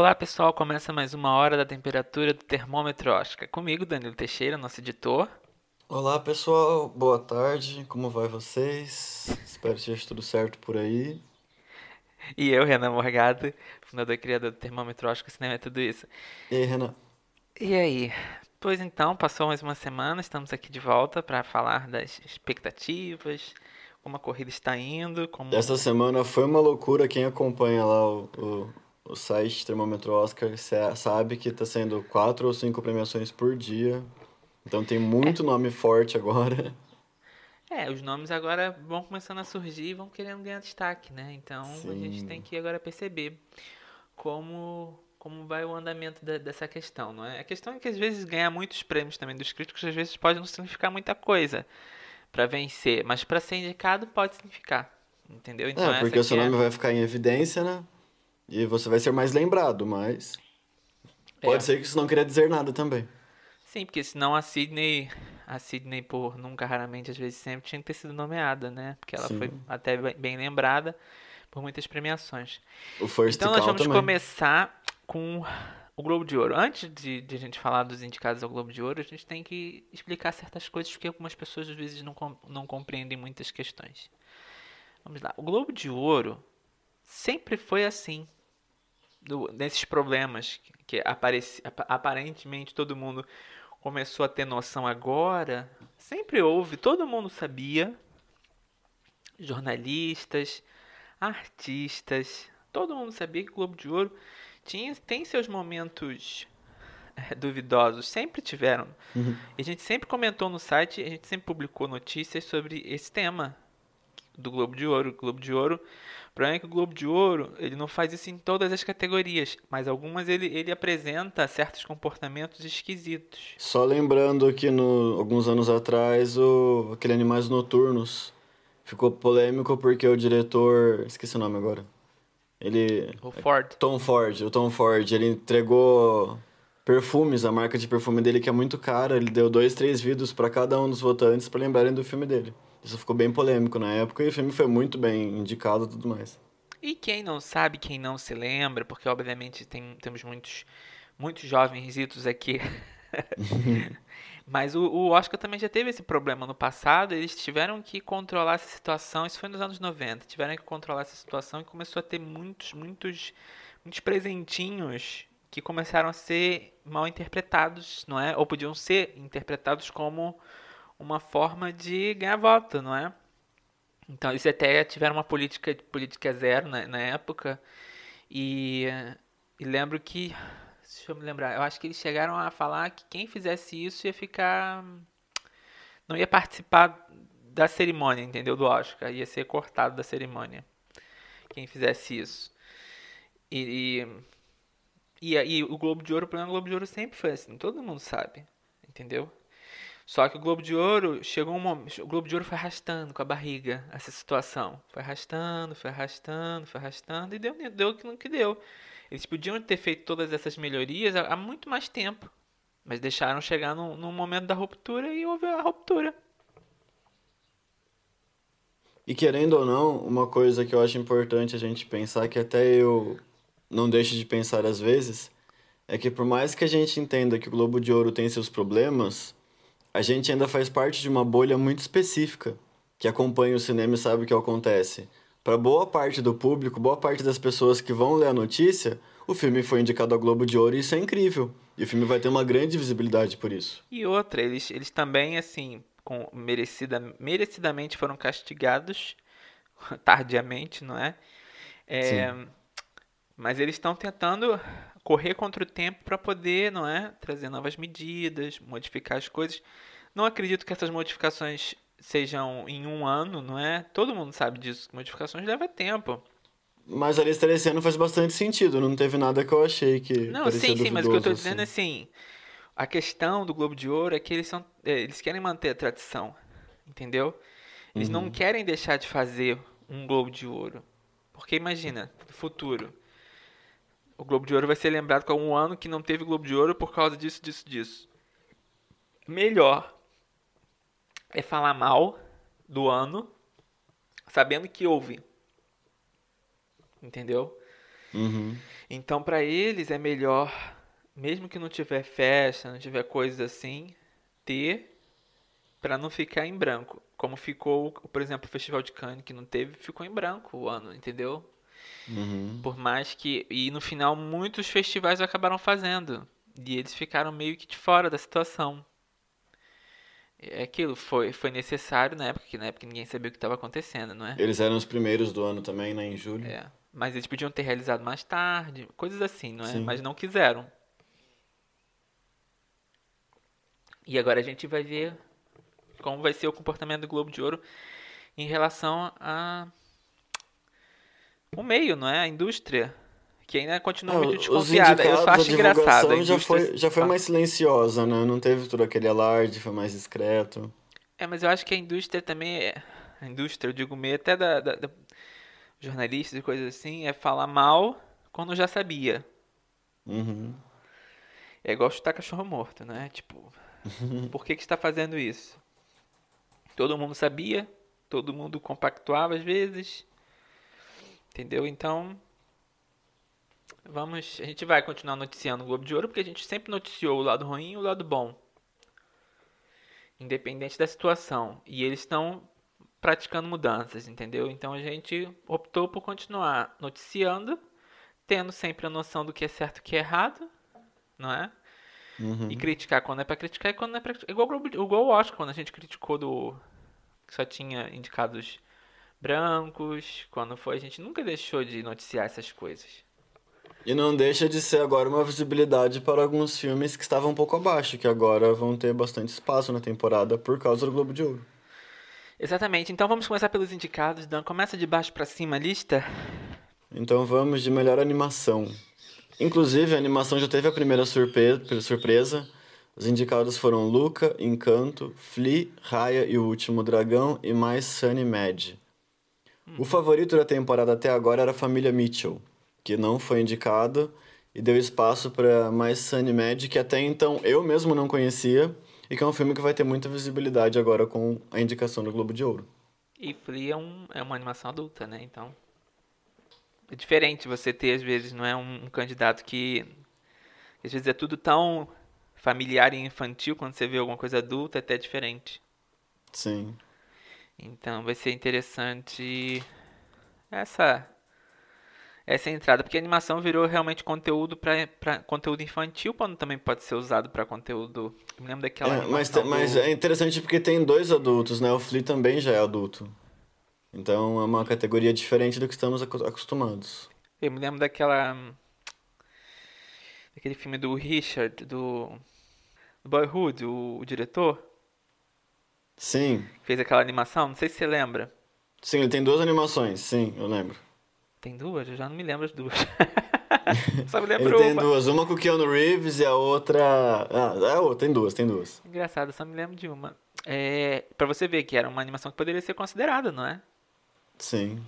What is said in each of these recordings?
Olá pessoal, começa mais uma hora da temperatura do termômetro Oscar. Comigo, Danilo Teixeira, nosso editor. Olá pessoal, boa tarde, como vai vocês? Espero que esteja tudo certo por aí. E eu, Renan Morgado, fundador e criador do termômetro Oscar Cinema é Tudo Isso. E aí, Renan? E aí? Pois então, passou mais uma semana, estamos aqui de volta para falar das expectativas, como a corrida está indo. Como... Essa semana foi uma loucura, quem acompanha lá o, o, o site Termômetro Oscar sabe que está sendo quatro ou cinco premiações por dia. Então tem muito é. nome forte agora. É, os nomes agora vão começando a surgir e vão querendo ganhar destaque, né? Então Sim. a gente tem que agora perceber como como vai o andamento da, dessa questão, não é? A questão é que às vezes ganhar muitos prêmios também dos críticos às vezes pode não significar muita coisa para vencer, mas para ser indicado pode significar, entendeu? Então é, porque o seu nome é... vai ficar em evidência, né? E você vai ser mais lembrado, mas pode é. ser que isso não queria dizer nada também. Sim, porque senão a Sidney, a Sidney por nunca, raramente, às vezes sempre tinha que ter sido nomeada, né? Porque ela Sim. foi até bem lembrada por muitas premiações. O First então nós vamos também. começar com o Globo de Ouro. Antes de, de, a gente falar dos indicados ao Globo de Ouro, a gente tem que explicar certas coisas porque algumas pessoas às vezes não, não compreendem muitas questões. Vamos lá. O Globo de Ouro sempre foi assim do, desses problemas que, apareci, aparentemente todo mundo começou a ter noção agora, sempre houve, todo mundo sabia, jornalistas, artistas, todo mundo sabia que o Globo de Ouro tinha, tem seus momentos é, duvidosos, sempre tiveram. Uhum. A gente sempre comentou no site, a gente sempre publicou notícias sobre esse tema do Globo de Ouro. O Globo de Ouro o problema é que o Globo de Ouro ele não faz isso em todas as categorias, mas algumas ele, ele apresenta certos comportamentos esquisitos. Só lembrando que no, alguns anos atrás o, aquele Animais Noturnos ficou polêmico porque o diretor. Esqueci o nome agora. Ele. O Ford. Tom Ford. O Tom Ford. Ele entregou perfumes, a marca de perfume dele que é muito cara. Ele deu dois, três vídeos para cada um dos votantes para lembrarem do filme dele. Isso ficou bem polêmico na época e o filme foi muito bem indicado e tudo mais. E quem não sabe, quem não se lembra, porque obviamente tem, temos muitos, muitos jovens aqui. Mas o, o, Oscar também já teve esse problema no passado. Eles tiveram que controlar essa situação. Isso foi nos anos 90. Tiveram que controlar essa situação e começou a ter muitos, muitos, muitos presentinhos que começaram a ser mal interpretados, não é? Ou podiam ser interpretados como uma forma de ganhar voto, não é? Então eles até tiveram uma política política zero na, na época e, e lembro que deixa eu me lembrar, eu acho que eles chegaram a falar que quem fizesse isso ia ficar não ia participar da cerimônia, entendeu? Do Oscar, ia ser cortado da cerimônia. Quem fizesse isso. E, e, e, e o Globo de Ouro, o problema do Globo de Ouro sempre foi assim, todo mundo sabe, entendeu? Só que o Globo de Ouro chegou um momento, o Globo de Ouro foi arrastando com a barriga essa situação. Foi arrastando, foi arrastando, foi arrastando e deu, deu o que deu. Eles podiam ter feito todas essas melhorias há, muito mais tempo, mas deixaram chegar no, no momento da ruptura e houve a ruptura. E querendo ou não, uma coisa que eu acho importante a gente pensar, que até eu não deixo de pensar às vezes, é que por mais que a gente entenda que o Globo de Ouro tem seus problemas, a gente ainda faz parte de uma bolha muito específica que acompanha o cinema e sabe o que acontece. Para boa parte do público, boa parte das pessoas que vão ler a notícia, o filme foi indicado ao Globo de Ouro e isso é incrível. E o filme vai ter uma grande visibilidade por isso. E outra, eles, eles também, assim, com merecida, merecidamente foram castigados tardiamente, não é? é Sim. Mas eles estão tentando correr contra o tempo para poder, não é, trazer novas medidas, modificar as coisas. Não acredito que essas modificações sejam em um ano, não é? Todo mundo sabe disso. Modificações leva tempo. Mas a lista desse ano faz bastante sentido. Não teve nada que eu achei que. Não, sim, sim, mas o que eu tô dizendo assim. é assim. A questão do Globo de Ouro é que eles são. É, eles querem manter a tradição. Entendeu? Eles uhum. não querem deixar de fazer um Globo de Ouro. Porque imagina, futuro, o Globo de Ouro vai ser lembrado como um ano que não teve Globo de Ouro por causa disso, disso, disso. Melhor é falar mal do ano, sabendo que houve. Entendeu? Uhum. Então, pra eles é melhor, mesmo que não tiver festa, não tiver coisas assim, ter pra não ficar em branco. Como ficou, por exemplo, o Festival de Cannes, que não teve, ficou em branco o ano, entendeu? Uhum. Por mais que. E no final, muitos festivais acabaram fazendo. E eles ficaram meio que de fora da situação. É aquilo, foi, foi necessário na época, que na época ninguém sabia o que estava acontecendo, não é? Eles eram os primeiros do ano também, né? Em julho. É. Mas eles podiam ter realizado mais tarde, coisas assim, não é? Sim. Mas não quiseram. E agora a gente vai ver como vai ser o comportamento do Globo de Ouro em relação a o meio, não é? A indústria, que ainda continua Ah, muito desconfiada. Eu só acho engraçado. a divulgação já indústria- foi, já foi mais silenciosa, né? Não teve todo aquele alarde, foi mais discreto. É, mas eu acho que a indústria também é. A indústria, eu digo meio até da, da- da- jornalistas e coisas assim, é falar mal quando já sabia. Uhum. É igual chutar cachorro morto, né? Tipo, por que que está fazendo isso? Todo mundo sabia, todo mundo compactuava às vezes, entendeu? Então, vamos, a gente vai continuar noticiando o Globo de Ouro porque a gente sempre noticiou o lado ruim e o lado bom, independente da situação. E eles estão praticando mudanças, entendeu? Então a gente optou por continuar noticiando, tendo sempre a noção do que é certo e o que é errado, não é? Uhum. E criticar quando é pra criticar e quando não é pra criticar. Igual, o Globo- igual o Oscar, quando a gente criticou do. que só tinha indicados brancos. Quando foi, a gente nunca deixou de noticiar essas coisas. E não deixa de ser agora uma visibilidade para alguns filmes que estavam um pouco abaixo, que agora vão ter bastante espaço na temporada por causa do Globo de Ouro. Exatamente. Então vamos começar pelos indicados. Dan, começa de baixo pra cima a lista. Então vamos de melhor animação. Inclusive, a animação já teve a primeira surpe- surpresa. Os indicados foram Luca, Encanto, Flea, Raya e o Último Dragão e mais Sunny Mad. O favorito da temporada até agora era a família Mitchell, que não foi indicado e deu espaço para mais Sunny Mad, que até então eu mesmo não conhecia e que é um filme que vai ter muita visibilidade agora com a indicação do Globo de Ouro. E Flea é, um, é uma animação adulta, né? Então. É diferente você ter, às vezes, não é um, um candidato que. Às vezes é tudo tão familiar e infantil, quando você vê alguma coisa adulta, é até diferente. Sim. Então vai ser interessante essa essa entrada, porque a animação virou realmente conteúdo para conteúdo infantil, quando também pode ser usado para conteúdo. Eu me lembro daquela É, mas, te- mas do- é interessante porque tem dois adultos, né? O Flea também já é adulto. Então é uma categoria diferente do que estamos acostumados. Eu me lembro daquela daquele filme do Richard do, do Boyhood, o, o diretor Sim, fez aquela animação, não sei se você lembra. sim, ele tem duas animações, sim, eu lembro. Tem duas? Eu já não me lembro as duas. Só me lembro Ele tem uma. duas, uma com o Keanu Reeves e a outra. Ah, é outra, tem duas, tem duas. Engraçado, só me lembro de uma. É, para você ver que era uma animação que poderia ser considerada, não é? Sim.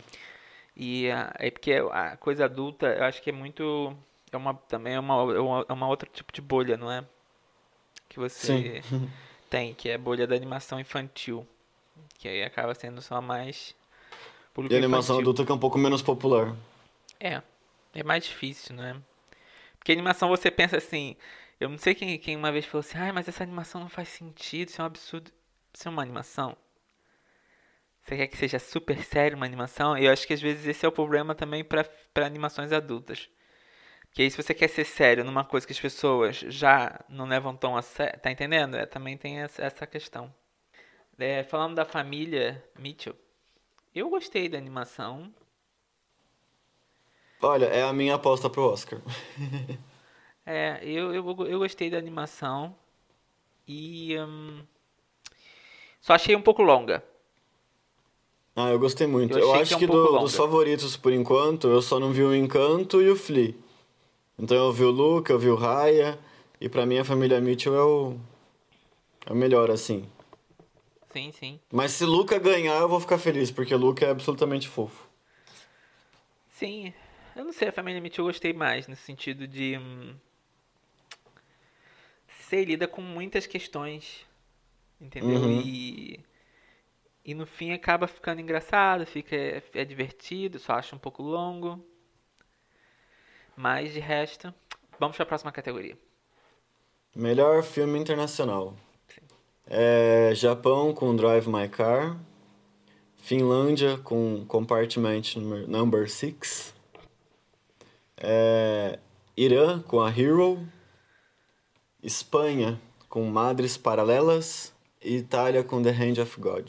E é porque a coisa adulta, eu acho que é muito. É uma, também é uma, é uma, é uma outra tipo de bolha, não é? Que você tem, que é a bolha da animação infantil. Que aí acaba sendo só mais. E a animação infantil. adulta que é um pouco menos popular. É, é mais difícil, né? Porque animação você pensa assim. Eu não sei quem, quem uma vez falou assim, ai, mas essa animação não faz sentido, isso é um absurdo. Isso é uma animação? Você quer que seja super sério uma animação? Eu acho que às vezes esse é o problema também para animações adultas. Porque aí se você quer ser sério numa coisa que as pessoas já não levam tão a sério, tá entendendo? É, também tem essa, questão. É, falando da família Mitchell, eu gostei da animação. Olha, é a minha aposta pro Oscar. É, eu, eu, eu gostei da animação e hum, só achei um pouco longa. Ah, eu gostei muito. Eu Eu, acho que é um que, do- dos favoritos, por enquanto, eu só não vi o Encanto e o Flea. Então eu vi o Luca, eu vi o Raya, e pra mim a família Mitchell é o, é o melhor, assim. Sim, sim. Mas se Luca ganhar, eu vou ficar feliz, porque Luca é absolutamente fofo. Sim, eu não sei, a família Mitchell eu gostei mais, no sentido de. Hum, sei, lida com muitas questões, entendeu? Uhum. E. E no fim acaba ficando engraçado, fica é, é divertido, só acho um pouco longo. Mas de resto, vamos para a próxima categoria. Melhor filme internacional. É, Japão com Drive My Car. Finlândia com Compartment Number 6. É, Irã com a Hero. Espanha com Madres Paralelas. E Itália com The Hand of God.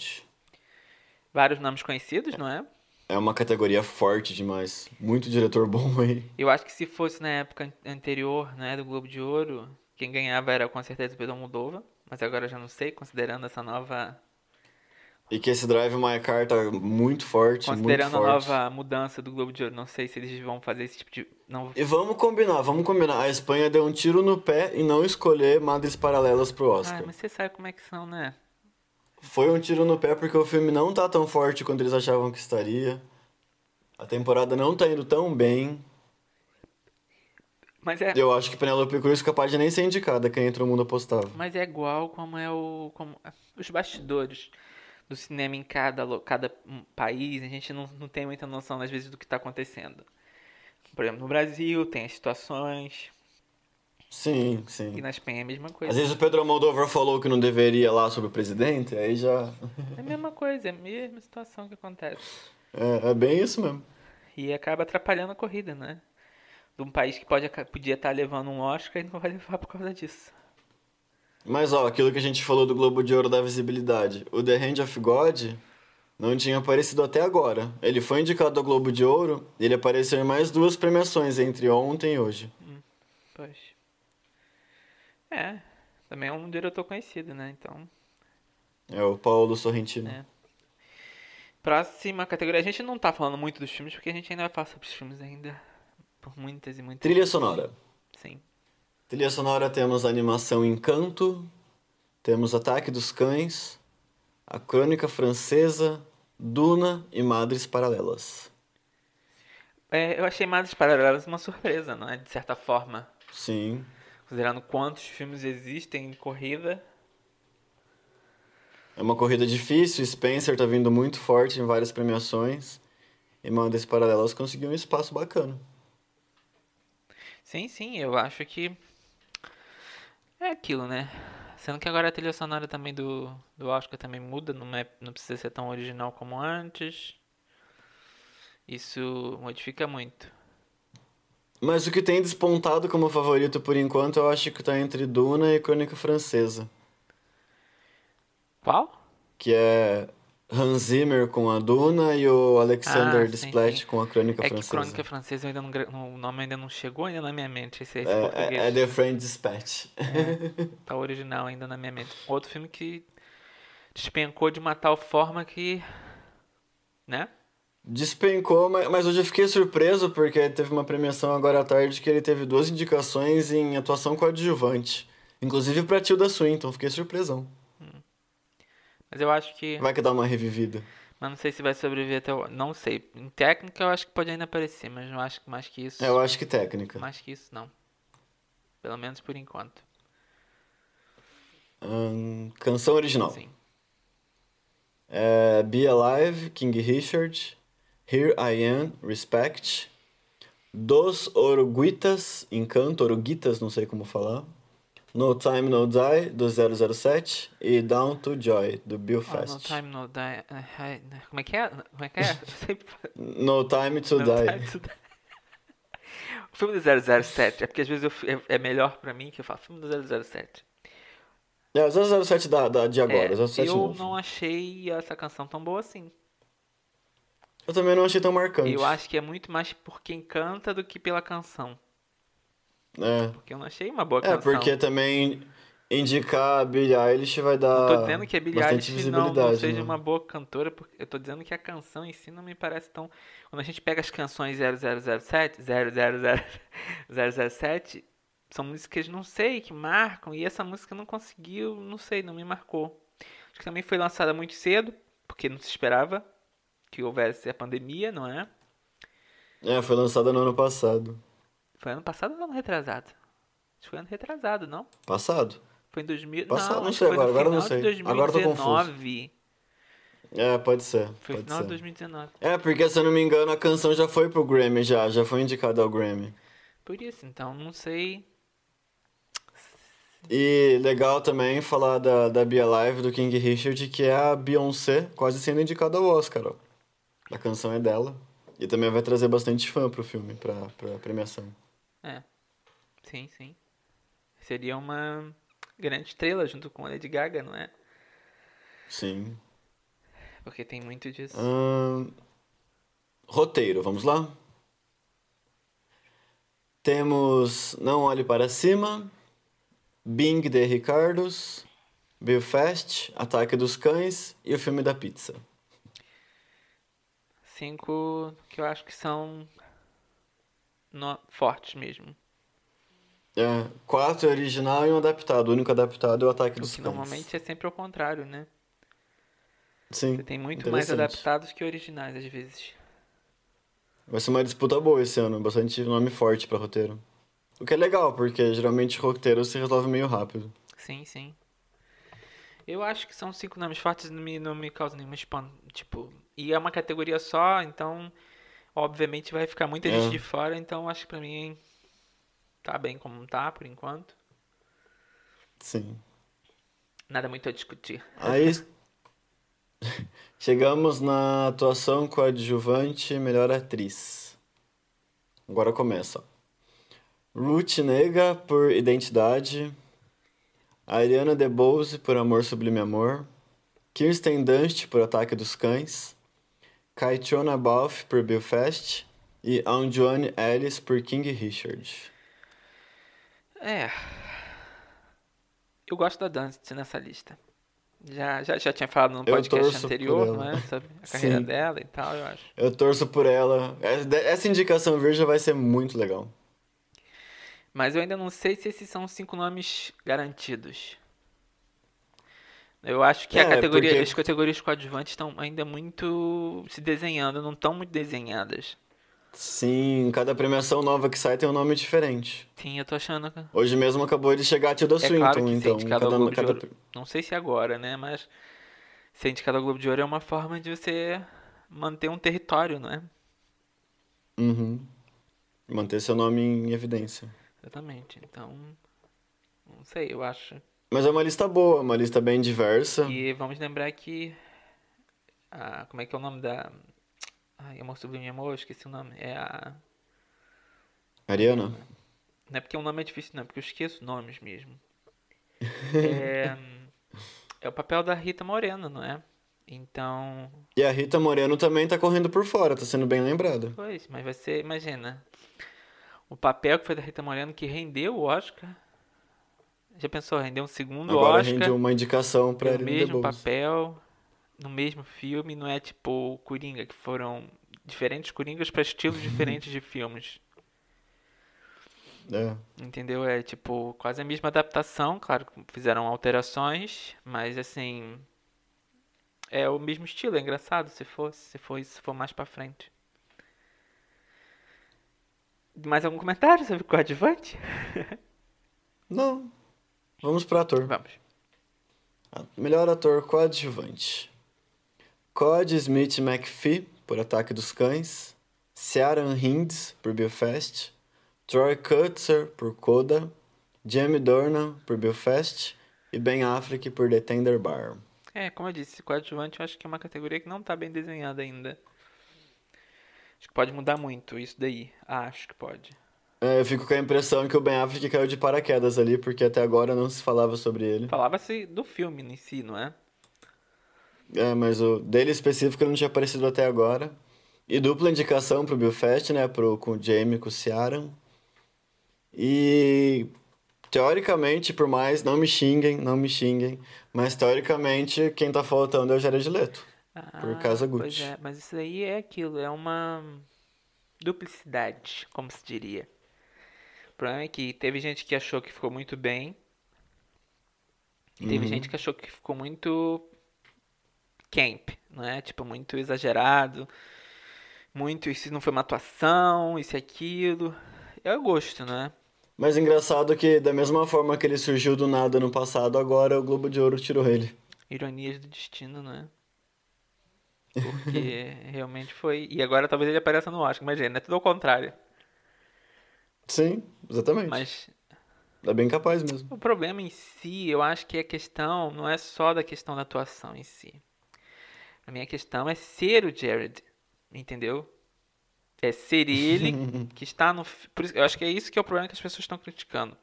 Vários nomes conhecidos, não é? É uma categoria forte demais. Muito diretor bom aí. Eu acho que se fosse na época anterior, né, do Globo de Ouro, quem ganhava era com certeza o Pedro Moldova. Mas agora eu já não sei, considerando essa nova e que esse Drive My Car tá muito forte, Considerando muito forte. a nova mudança do Globo de Ouro, não sei se eles vão fazer esse tipo de... Não... E vamos combinar, vamos combinar. A Espanha deu um tiro no pé e não escolher Madres Paralelas pro Oscar. Ah, mas você sabe como é que são, né? Foi um tiro no pé porque o filme não tá tão forte quanto eles achavam que estaria. A temporada não tá indo tão bem. Mas é... Eu acho que Penelope Cruz é capaz de nem ser indicada, quem entrou no mundo apostava. Mas é igual como é o... Como... Os bastidores do cinema em cada, cada país, a gente não, não tem muita noção, às vezes, do que está acontecendo. Por exemplo, no Brasil tem as situações. Sim, sim. E na Espanha é a mesma coisa. Às vezes o Pedro Almodóvar falou que não deveria lá sobre o presidente, aí já. É a mesma coisa, é a mesma situação que acontece. É, é bem isso mesmo. E acaba atrapalhando a corrida, né? De um país que pode, podia estar levando um Oscar e não vai levar por causa disso. Mas ó, aquilo que a gente falou do Globo de Ouro da visibilidade. O The Hand of God não tinha aparecido até agora. Ele foi indicado ao Globo de Ouro e ele apareceu em mais duas premiações entre ontem e hoje. Hum, pois. É, também é um diretor conhecido, né? Então. É o Paulo Sorrentino. É. Próxima categoria. A gente não tá falando muito dos filmes porque a gente ainda vai falar sobre os filmes ainda. Por muitas e muitas. Trilha sonora. Sim. Trilha sonora temos a animação Encanto, temos Ataque dos Cães, A Crônica Francesa, Duna e Madres Paralelas. É, eu achei Madres Paralelas uma surpresa, não é? De certa forma. Sim. Considerando quantos filmes existem em corrida. É uma corrida difícil, Spencer tá vindo muito forte em várias premiações. E Madres Paralelas conseguiu um espaço bacana. Sim, sim, eu acho que é aquilo, né? Sendo que agora a trilha sonora também do, do Oscar também muda, não, é, não precisa ser tão original como antes. Isso modifica muito. Mas o que tem despontado como favorito por enquanto, eu acho que tá entre Duna e Crônica Francesa. Qual? Que é Hans Zimmer com a Duna e o Alexander ah, Desplat com a Crônica é Francesa. É que Crônica Francesa ainda não, o nome ainda não chegou ainda na minha mente. Esse, esse é, é, é, The French Dispatch. É, tá original ainda na minha mente. Outro filme que despencou de uma tal forma que... Né? Despencou, mas, mas hoje eu fiquei surpreso porque teve uma premiação agora à tarde que ele teve duas indicações em atuação coadjuvante. Inclusive pra Tilda Swinton, fiquei surpresão. Mas eu acho que. Vai que dá uma revivida. Mas não sei se vai sobreviver até o. Não sei. Em técnica eu acho que pode ainda aparecer, mas não acho que mais que isso. É, eu acho que técnica. Mais que isso, não. Pelo menos por enquanto. Hum, canção original. Sim. É, Be Alive, King Richard. Here I Am, Respect. Dos Oruguitas, Encanto, Oruguitas, não sei como falar. No Time No Die, do 007, e Down to Joy, do Bill Fast. Oh, no Time No Die. Como é que é? Como é que é? no Time to no Die. Time to die. O filme do 007, é porque às vezes eu, é, é melhor pra mim que eu falo filme do 007. É, o 007 da, da, de agora, é, 007 Eu novo. não achei essa canção tão boa assim. Eu também não achei tão marcante. Eu acho que é muito mais por quem canta do que pela canção. É. Porque eu não achei uma boa canção. É, porque também indicar a Billie Eilish vai dar. Eu tô dizendo que a Billie Eilish não, não seja né? uma boa cantora, porque eu tô dizendo que a canção em si não me parece tão. Quando a gente pega as canções 0007, 007, são músicas, não sei, que marcam, e essa música não conseguiu, não sei, não me marcou. Acho que também foi lançada muito cedo, porque não se esperava que houvesse a pandemia, não é? É, foi lançada no ano passado. Foi ano passado ou ano retrasado? Acho que foi ano retrasado, não? Passado. Foi em 2000. Passado, não, não sei agora, agora não sei. 2019. Agora tô confuso. É, pode ser. Foi pode final ser. de 2019. É, porque se eu não me engano a canção já foi pro Grammy já, já foi indicada ao Grammy. Por isso, então, não sei. E legal também falar da, da Be Alive do King Richard, que é a Beyoncé quase sendo indicada ao Oscar, ó. A canção é dela. E também vai trazer bastante fã pro filme, pra, pra premiação. É. Sim, sim. Seria uma grande estrela junto com a Lady Gaga, não é? Sim. Porque tem muito disso. Ahn, roteiro, vamos lá? Temos Não Olhe Para Cima, Bing de Ricardos, Belfast, Ataque dos Cães e o filme da pizza. Cinco que eu acho que são no- fortes mesmo. É, quatro é original e um adaptado. O único adaptado é o Ataque dos Cães. normalmente é sempre ao contrário, né? Sim, Você tem muito mais adaptados que originais, às vezes. Vai ser uma disputa boa esse ano, bastante nome forte pra roteiro. O que é legal, porque geralmente roteiro se resolve meio rápido. Sim, sim. Eu acho que são cinco nomes fortes e não me, não me causa nenhum espanto. Tipo, e é uma categoria só, então obviamente vai ficar muita É. gente de fora, então acho que pra mim tá bem como tá por enquanto. Sim. Nada muito a discutir. Aí chegamos na atuação coadjuvante melhor atriz. Agora começa. Ruth Nega por Identidade, Ariana DeBose por Amor Sublime Amor, Kirsten Dunst por Ataque dos Cães, Kaichona Balfe por Belfast e Anjoane Ellis por King Richard. É. Eu gosto da Dance nessa lista. Já, já, já tinha falado no podcast anterior, não é? Sobre a carreira Sim. dela e tal, eu acho. Eu torço por ela. Essa indicação virgem vai ser muito legal. Mas eu ainda não sei se esses são cinco nomes garantidos. Eu acho que É, categoria, porque- as categorias coadjuvantes estão ainda muito se desenhando, não estão muito desenhadas. Sim, cada premiação nova que sai tem um nome diferente. Sim, eu tô achando. que- Hoje mesmo acabou de chegar a Tilda É Swinton, claro então ao cada, Globo cada... Não sei se agora, né? Mas ser indicado ao Globo de Ouro é uma forma de você manter um território, não é? Uhum. Manter seu nome em evidência. Exatamente. Então, não sei, eu acho. Mas é uma lista boa, uma lista bem diversa. E vamos lembrar que. a- como é que é o nome da. Ai, Amor Sublime Amor, eu esqueci o nome. É a. Ariana? Não é porque o nome é difícil, não, é porque eu esqueço nomes mesmo. É, é o papel da Rita Moreno, não é? Então. E a Rita Moreno também tá correndo por fora, tá sendo bem lembrada. Pois, mas vai ser, imagina. O papel que foi da Rita Moreno que rendeu o Oscar. Já pensou, rendeu um segundo Agora Oscar. rende uma indicação pra o Ariana mesmo papel, no mesmo filme, não é tipo o Coringa, que foram diferentes Coringas para estilos diferentes de filmes. É. Entendeu? É tipo quase a mesma adaptação, claro fizeram alterações, mas assim. É o mesmo estilo, é engraçado se for, se for se for mais pra frente. Mais algum comentário sobre o coadjuvante? Não. Vamos pro ator. Vamos. Melhor ator coadjuvante. Cod Smith McPhee, por Ataque dos Cães. Ciaran Hinds, por Belfast. Troy Kutzer, por Coda. Jamie Dornan, por Belfast. E Ben Affleck, por The Tender Bar. É, como eu disse, coadjuvante eu acho que é uma categoria que não tá bem desenhada ainda. Acho que pode mudar muito isso daí. Acho que pode. É, eu fico com a impressão que o Ben Affleck caiu de paraquedas ali, porque até agora não se falava sobre ele. Falava-se do filme em si, não é? É, mas o dele específico não tinha aparecido até agora. E dupla indicação pro Belfast, né? Pro, com o Jamie, com o Ciaran. E teoricamente, por mais, não me xinguem, não me xinguem, mas teoricamente quem tá faltando é o Jared Leto. Por Casa Pois Gucci. é, mas isso aí é aquilo, é uma duplicidade, como se diria. Problema é que teve gente que achou que ficou muito bem. E teve Uhum. gente que achou que ficou muito camp, não é? Tipo, muito exagerado. Muito, isso não foi uma atuação, isso e aquilo. É o gosto, não é? Mas engraçado que, da mesma forma que ele surgiu do nada no passado, agora o Globo de Ouro tirou ele. Ironias do destino, não é? Porque realmente foi. E agora talvez ele apareça no Oscar, imagina, é tudo ao contrário. Sim, exatamente. Mas É bem capaz mesmo. o problema em si, eu acho que a questão não é só da questão da atuação em si. A minha questão é ser o Jared, entendeu? É ser ele que está no. isso, eu acho que é isso que é o problema que as pessoas estão criticando.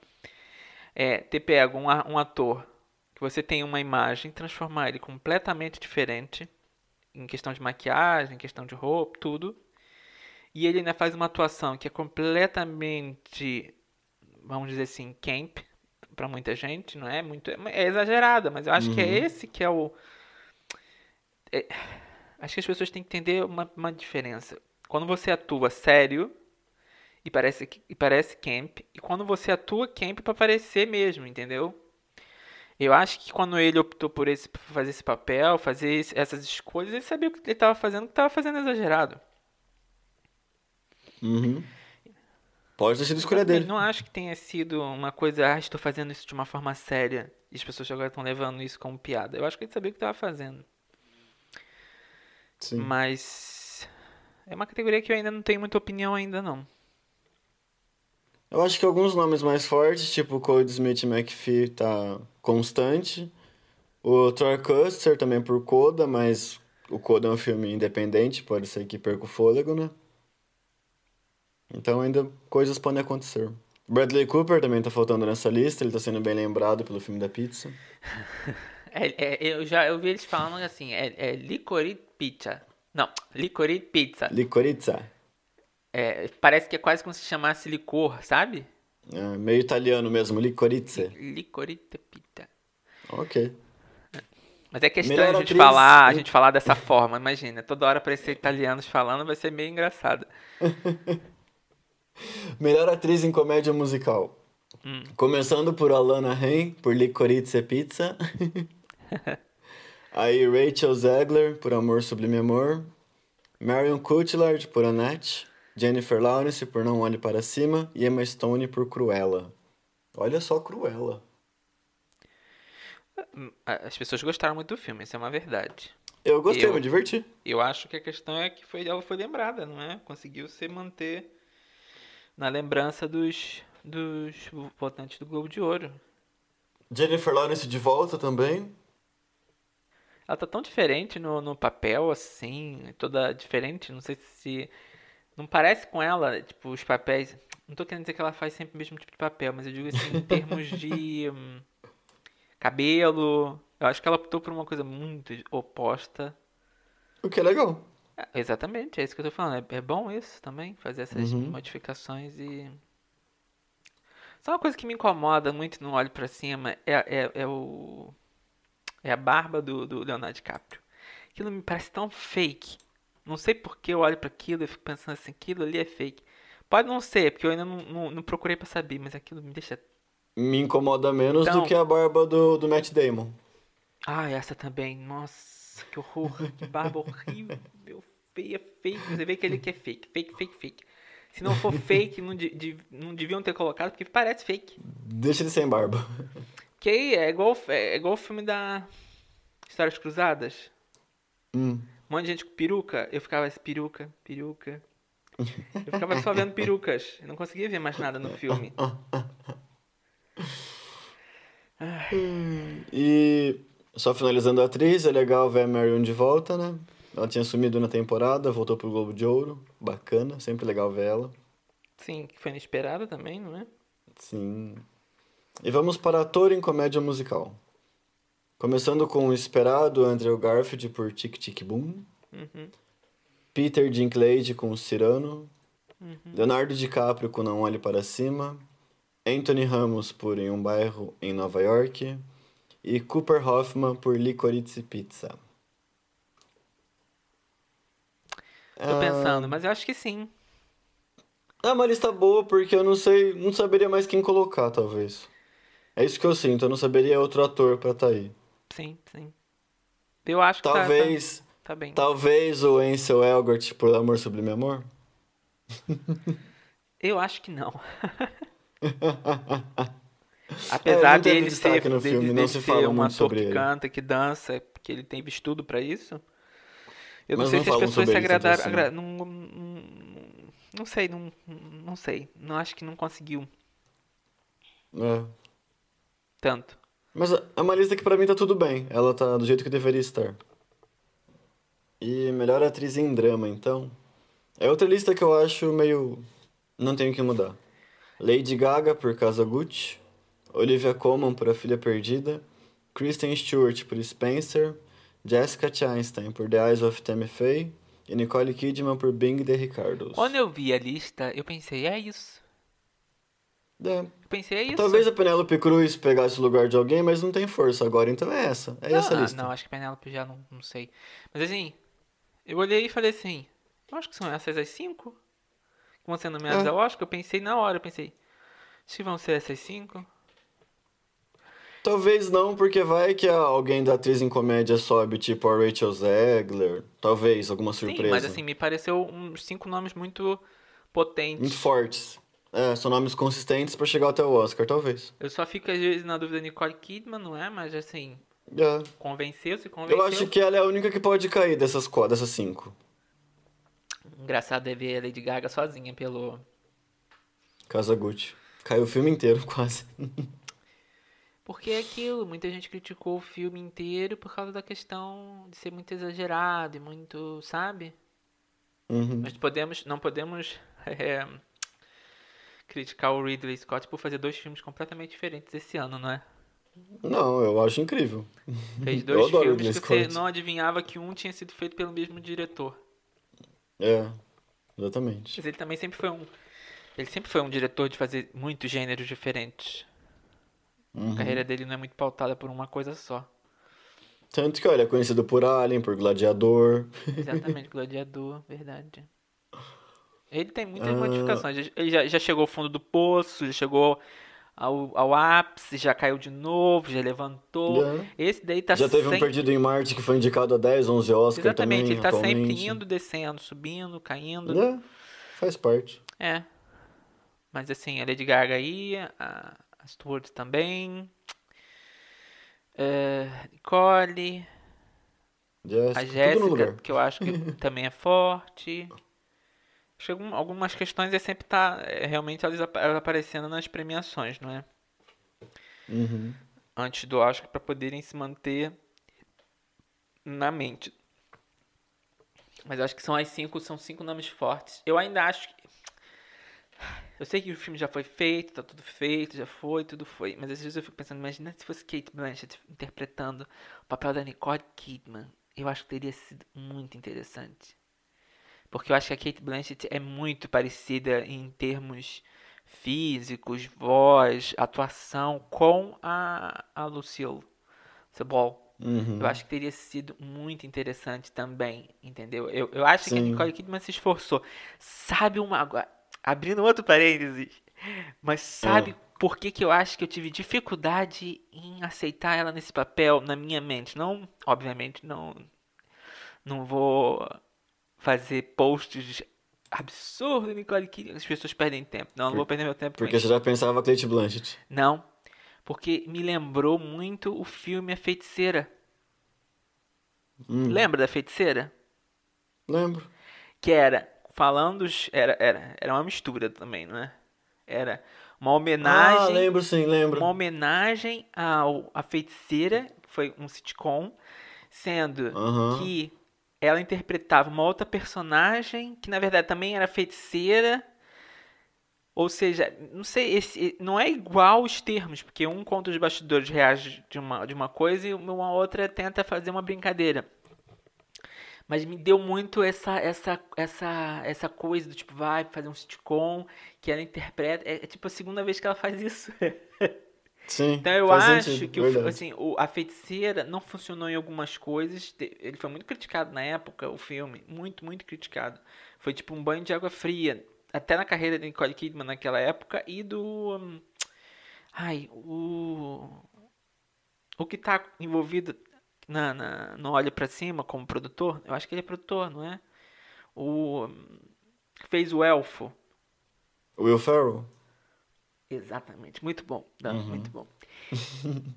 É ter pego um, um ator que você tem uma imagem, transformar ele completamente diferente, em questão de maquiagem, em questão de roupa, tudo. E ele ainda faz uma atuação que é completamente, vamos dizer assim, camp para muita gente, não é muito, é exagerada, mas eu acho que é Uhum. esse que é o é- acho que as pessoas têm que entender uma, uma diferença. Quando você atua sério e parece que- e parece camp, e quando você atua camp para parecer mesmo, entendeu? Eu acho que quando ele optou por esse, fazer esse papel, fazer essas escolhas, ele sabia o que ele estava fazendo, que estava fazendo exagerado. Uhum. Pode ter sido escolha dele. não acho que tenha sido uma coisa, ah, estou fazendo isso de uma forma séria e as pessoas agora estão levando isso como piada. Eu acho que ele sabia o que estava fazendo. Sim. Mas é uma categoria que eu ainda não tenho muita opinião ainda não. Eu acho que alguns nomes mais fortes, tipo o Code Smith McPhee, tá constante. O Thor Custer também por Coda, mas o Coda é um filme independente, pode ser que perca o fôlego, né? Então ainda coisas podem acontecer. Bradley Cooper também tá faltando nessa lista, ele tá sendo bem lembrado pelo filme da pizza. É- é- eu já eu vi eles falando assim, é, é licorice pizza. Não, licorice pizza. Licoriza. É, parece que é quase como se chamasse licor, sabe? É, meio italiano mesmo, licorice. Licorice pizza. Ok. Mas é questão Melhor a gente atriz, falar, a gente falar dessa forma, imagina, toda hora aparecer italianos falando vai ser meio engraçado. Melhor atriz em comédia musical. Hum. Começando por Alana Haim, por Licorice Pizza. Aí Rachel Zegler, por Amor Sublime Amor. Marion Cotillard, por Annette. Jennifer Lawrence, por Não Olhe Para Cima. E Emma Stone, por Cruella. Olha só Cruella. Hum, As pessoas gostaram muito do filme, isso é uma verdade. Eu gostei, Eu- me diverti. Eu acho que a questão é que foi, ela foi lembrada, não é? Conseguiu se manter na lembrança dos, dos votantes do Globo de Ouro. Jennifer Lawrence de volta também. Ela tá tão diferente no, no papel, assim, toda diferente, não sei se... Não parece com ela, tipo, os papéis... Não tô querendo dizer que ela faz sempre o mesmo tipo de papel, mas eu digo assim, em termos de hum, cabelo... Eu acho que ela optou por uma coisa muito oposta. O que é legal. É, exatamente, é isso que eu tô falando. É, é bom isso também, fazer essas Uhum. modificações e... Só uma coisa que me incomoda muito no Olho Pra Cima é, é, é o... É a barba do, do Leonardo DiCaprio. Aquilo me parece tão fake. Não sei por que eu olho pra aquilo e fico pensando assim, aquilo ali é fake. Pode não ser, porque eu ainda não, não, não procurei pra saber, mas aquilo me deixa... Me incomoda menos Então- do que a barba do, do Matt Damon. Ah, essa também. Nossa, que horror. Que barba horrível. Feia, fake. Você vê que ele que é fake. Fake, fake, fake. Se não for fake, não, de- não deviam ter colocado, porque parece fake. Deixa ele sem barba. Que aí é igual, é igual o filme da Histórias Cruzadas. Hum. Um monte de gente com peruca. Eu ficava assim, peruca, peruca. Eu ficava só vendo perucas. Eu não conseguia ver mais nada no filme. E só finalizando a atriz, é legal ver a Marion de volta, né? Ela tinha sumido na temporada, voltou pro Globo de Ouro. Bacana, sempre legal ver ela. Sim, que foi inesperado também, não é? Sim. E vamos para ator em comédia musical. Começando com o esperado Andrew Garfield por Tic Tic Boom. Uhum. Peter Dinklage com Cyrano. Uhum. Leonardo DiCaprio com Não Olhe Para Cima. Anthony Ramos por Em um Bairro em Nova York. E Cooper Hoffman por Licorice Pizza. Tô pensando, mas eu acho que sim. É uma lista boa porque eu não sei, não saberia mais quem colocar, talvez. É isso que eu sinto, eu não saberia outro ator pra estar aí. Sim, sim. Eu acho que tá- Talvez, tá, tá bem. talvez o Ansel Elgort por Amor Sublime Amor. Eu acho que não. É, Apesar teve dele ser, no dele, filme, não dele se ser fala um muito ator sobre que ele. canta, que dança, que ele teve estudo pra isso. Eu não Mas sei não se as pessoas se agradaram. assim. agra- não, não- não sei, não, não sei. Não acho que não conseguiu É. tanto. Mas é uma lista que pra mim tá tudo bem. Ela tá do jeito que deveria estar. E melhor atriz em drama, então. É outra lista que eu acho meio. Não tenho que mudar. Lady Gaga por Casa Gucci. Olivia Colman por A Filha Perdida. Kristen Stewart por Spencer. Jessica Chastain por The Eyes of Tammy Faye. E Nicole Kidman por Bing de Ricardos. Quando eu vi a lista, eu pensei, é isso. É. Eu pensei, é isso. Talvez a Penélope Cruz pegasse o lugar de alguém, mas não tem força agora, então é essa. É essa a não, lista. não, acho que Penélope já não, não sei. Mas assim, eu olhei e falei assim, eu acho que são essas as cinco que vão ser nomeadas É. ao Oscar. Eu pensei na hora, eu pensei, se vão ser essas cinco. Talvez não, porque vai que alguém da atriz em comédia sobe, tipo a Rachel Zegler. Talvez, alguma surpresa. Sim, mas assim, me pareceu uns cinco nomes muito potentes. Muito fortes. É, são nomes consistentes pra chegar até o Oscar, talvez. Eu só fico às vezes na dúvida da Nicole Kidman, não é? Mas assim, É. convenceu, se convenceu. Eu acho que ela é a única que pode cair dessas, dessas cinco. Engraçado é ver a Lady Gaga sozinha pelo... Casa Gucci. Caiu o filme inteiro, quase. Porque é aquilo, muita gente criticou o filme inteiro por causa da questão de ser muito exagerado e muito, sabe? Uhum. Mas podemos, não podemos é, criticar o Ridley Scott por fazer dois filmes completamente diferentes esse ano, não é? Não, eu acho incrível. Fez Eu dois adoro filmes Ridley que você não adivinhava que um tinha sido feito pelo mesmo diretor. É, exatamente. Mas ele também sempre foi um. Ele sempre foi um diretor de fazer muitos gêneros diferentes. Uhum. A carreira dele não é muito pautada por uma coisa só. Tanto que, olha, é conhecido por Alien, por Gladiador. Exatamente, Gladiador, verdade. Ele tem muitas Ah. modificações. Ele já, já chegou ao fundo do poço, já chegou ao, ao ápice, já caiu de novo, já levantou. Já. Esse daí tá Já teve um sempre... Perdido em Marte que foi indicado a 10, 11 Oscar Exatamente, também, ele tá atualmente. sempre indo, descendo, subindo, caindo. É, faz parte. É. Mas assim, a Lady Gaga aí, a, a Stewart também. É, Nicole, a Jéssica, que eu acho que também é forte. Acho que algum- algumas questões é sempre tá é, realmente elas, apa- elas aparecendo nas premiações, não é? Uhum. Antes do Oscar para poderem se manter na mente. Mas acho que são as cinco, são cinco nomes fortes. Eu ainda acho que eu sei que o filme já foi feito, tá tudo feito, já foi, tudo foi. Mas às vezes eu fico pensando, imagina se fosse Kate Blanchett interpretando o papel da Nicole Kidman. Eu acho que teria sido muito interessante. Porque eu acho que a Kate Blanchett é muito parecida em termos físicos, voz, atuação com a, a Lucille Ball. Uhum. Eu acho que teria sido muito interessante também, entendeu? Eu, eu acho que a Sim. Nicole Kidman se esforçou. Sabe uma. Abrindo outro parênteses. Mas sabe por que, que eu acho que eu tive dificuldade em aceitar ela nesse papel na minha mente? Não, obviamente, não. Não vou fazer posts absurdos, Nicole Kidman. As pessoas perdem tempo. Não, não vou perder meu tempo Porque você já pensava Kate Blanchett. Não, porque me lembrou muito o filme A Feiticeira. Hum, Lembra da Feiticeira? Lembro. Que era falando. os- Era, era, era uma mistura também, não é? Era uma Ah, homenagem. lembro sim, lembro. uma homenagem ao A Feiticeira, que foi um sitcom, sendo Aham. que ela interpretava uma outra personagem que na verdade também era feiticeira. Ou seja, não sei, esse, não é igual os termos, porque um conta os bastidores reage de uma, de uma coisa e uma outra tenta fazer uma brincadeira. Mas me deu muito essa essa essa essa coisa do tipo, vai fazer um sitcom que ela interpreta. É, é tipo a segunda vez que ela faz isso. Sim. Então eu acho sentido, que o, assim, o- a feiticeira não funcionou em algumas coisas. Ele foi muito criticado na época, o filme. Muito, muito criticado. Foi tipo um banho de água fria. Até na carreira de Nicole Kidman naquela época e do. hum, ai, o. O que tá envolvido na, na, no Olha Pra Cima como produtor. Eu acho que ele é produtor, não é? O. fez o Elfo. Will Ferrell? Exatamente, muito bom, Dan, Uhum. muito bom.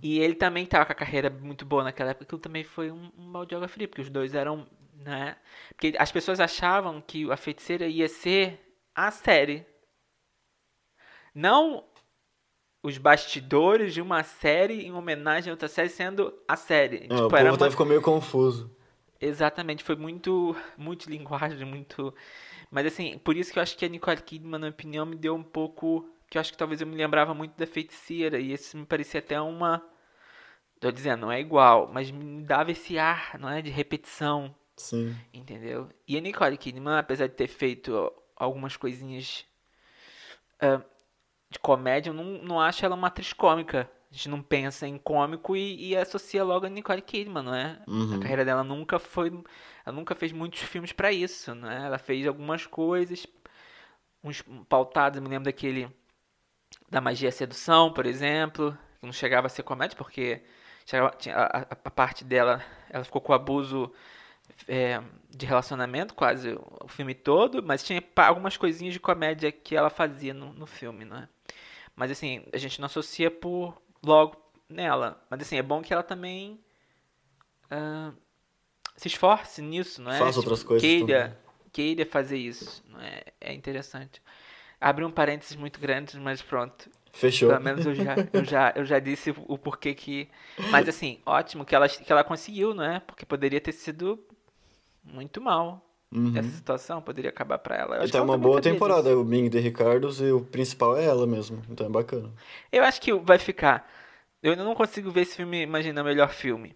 e ele também tava com a carreira muito boa naquela época, aquilo também foi um, um água fria, porque os dois eram, né? Porque as pessoas achavam que a feiticeira ia ser a série. Não os bastidores de uma série em homenagem a outra série sendo a série. É, tipo, o povo uma... até ficou meio confuso. Exatamente, foi muito, muito linguagem, muito... Mas assim, por isso que eu acho que a Nicole Kidman, na minha opinião, me deu um pouco... Que eu acho que talvez eu me lembrava muito da Feiticeira, e esse me parecia até uma... Tô dizendo, não é igual, mas me dava esse ar, não é? De repetição. Sim. Entendeu? E a Nicole Kidman, apesar de ter feito algumas coisinhas uh, de comédia, eu não, não acho ela uma atriz cômica. A gente não pensa em cômico e, e associa logo a Nicole Kidman, não é? Uhum. A carreira dela nunca foi. Ela nunca fez muitos filmes para isso, não é? Ela fez algumas coisas, uns pautados, eu me lembro daquele. Da Magia e Sedução, por exemplo, que não chegava a ser comédia, porque chegava, a, a, a parte dela, ela ficou com abuso é, de relacionamento quase o filme todo, mas tinha algumas coisinhas de comédia que ela fazia no, no filme, né? Mas assim, a gente não associa por logo nela. Mas assim, é bom que ela também uh, se esforce nisso, não é? Tipo, outras coisas. Queira, queira fazer isso, não é? É interessante. Abre um parênteses muito grande, mas pronto. Fechou. Pelo menos eu já, eu já, eu já disse o porquê que. Mas assim, ótimo que ela, que ela conseguiu, não é? Porque poderia ter sido muito mal. Uhum. Essa situação poderia acabar para ela. Eu e tá uma boa temporada, disso. o Ming de Ricardos e o principal é ela mesmo. Então é bacana. Eu acho que vai ficar. Eu ainda não consigo ver esse filme, imagina, o melhor filme.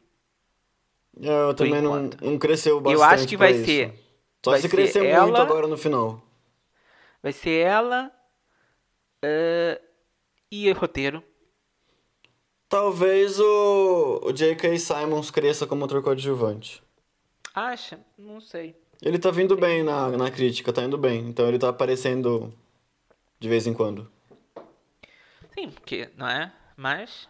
É, eu também não, não cresceu bastante. Eu acho que vai isso. ser. Só vai se crescer muito agora no final. Vai ser ela uh, e o roteiro. Talvez o, o J.K. Simons cresça como ator coadjuvante. Acha? Não sei. Ele tá vindo bem na, na crítica, tá indo bem. Então ele tá aparecendo de vez em quando. Sim, porque, não é? Mas.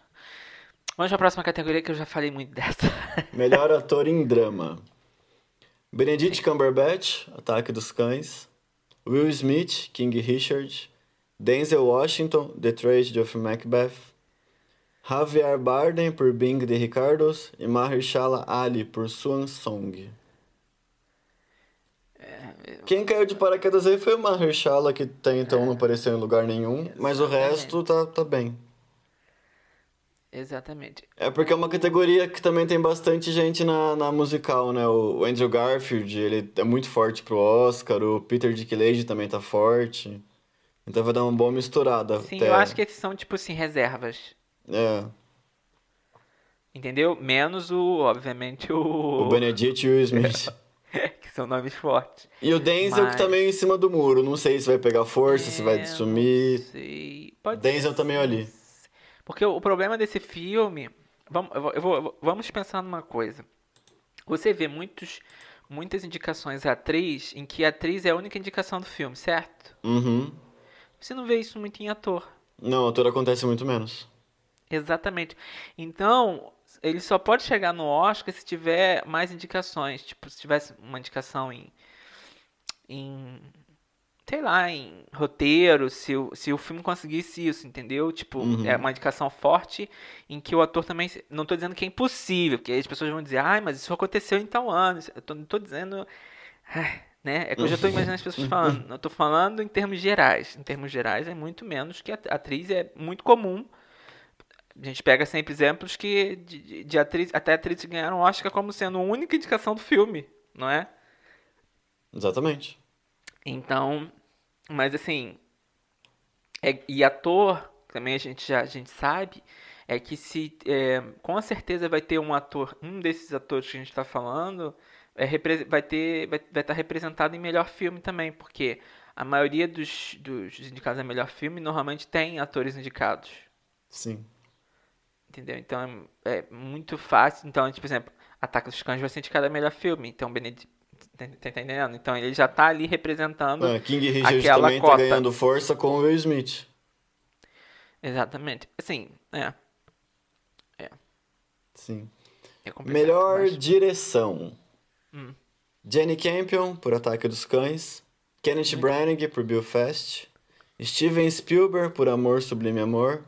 Vamos pra próxima categoria que eu já falei muito dessa. Melhor ator em drama. Benedict Cumberbatch, Ataque dos Cães. Will Smith, King Richard. Denzel Washington, The Tragedy of Macbeth. Javier Bardem por Bing de Ricardos e Mahershala Ali por Swan Song. Quem caiu de paraquedas aí foi o Mahershala, que até então é. não apareceu em lugar nenhum, Exatamente. mas o resto tá, tá bem. Exatamente. É porque é uma categoria que também tem bastante gente na, na musical, né? O Andrew Garfield, ele é muito forte pro Oscar, o Peter Dinklage também tá forte. Então vai dar uma boa misturada. Sim, até. eu acho que esses são, tipo assim, reservas. É. Entendeu? Menos o, obviamente, o... O Benedict e o Smith. que são nomes fortes. E o Denzel Mas... que tá meio em cima do muro. Não sei se vai pegar força, é, se vai é, sumir. Sei. Pode Denzel também ali. Porque o problema desse filme. Vamos, eu vou, eu vou, vamos pensar numa coisa. Você vê muitos, muitas indicações a atriz em que a atriz é a única indicação do filme, certo? Uhum. Você não vê isso muito em ator. Não, ator acontece muito menos. Exatamente. Então, ele só pode chegar no Oscar se tiver mais indicações. Tipo, se tivesse uma indicação em. em sei lá, em roteiro, se o, se o filme conseguisse isso, entendeu? Tipo, uhum. é uma indicação forte em que o ator também. Não estou dizendo que é impossível, porque as pessoas vão dizer, ai, mas isso aconteceu em tal ano. Eu tô, não estou dizendo. Ai, né? É que eu já estou imaginando as pessoas falando. Não estou falando em termos gerais. Em termos gerais é muito menos que a atriz é muito comum a gente pega sempre exemplos que de, de atriz, até atrizes ganharam Oscar como sendo a única indicação do filme, não é? Exatamente. Então, mas assim, é, e ator, também a gente já a gente sabe, é que se é, com certeza vai ter um ator, um desses atores que a gente está falando, é, vai ter vai, estar tá representado em melhor filme também, porque a maioria dos, dos indicados a melhor filme normalmente tem atores indicados. Sim. Entendeu? Então é, é muito fácil. Então, tipo, por exemplo, Ataque dos Cães vai ser indicado a melhor filme. Então, Benedict. Tá, tá entendendo? Então ele já tá ali representando. É, King Richard aquela também tá cota. tá ganhando força com o Will Smith. Exatamente. Assim, é. É. Sim. É Melhor mas... direção. Hum. Jenny Campion, por Ataque dos Cães. Kenneth hum. Branagh, por Belfast. Steven Spielberg, por Amor Sublime Amor.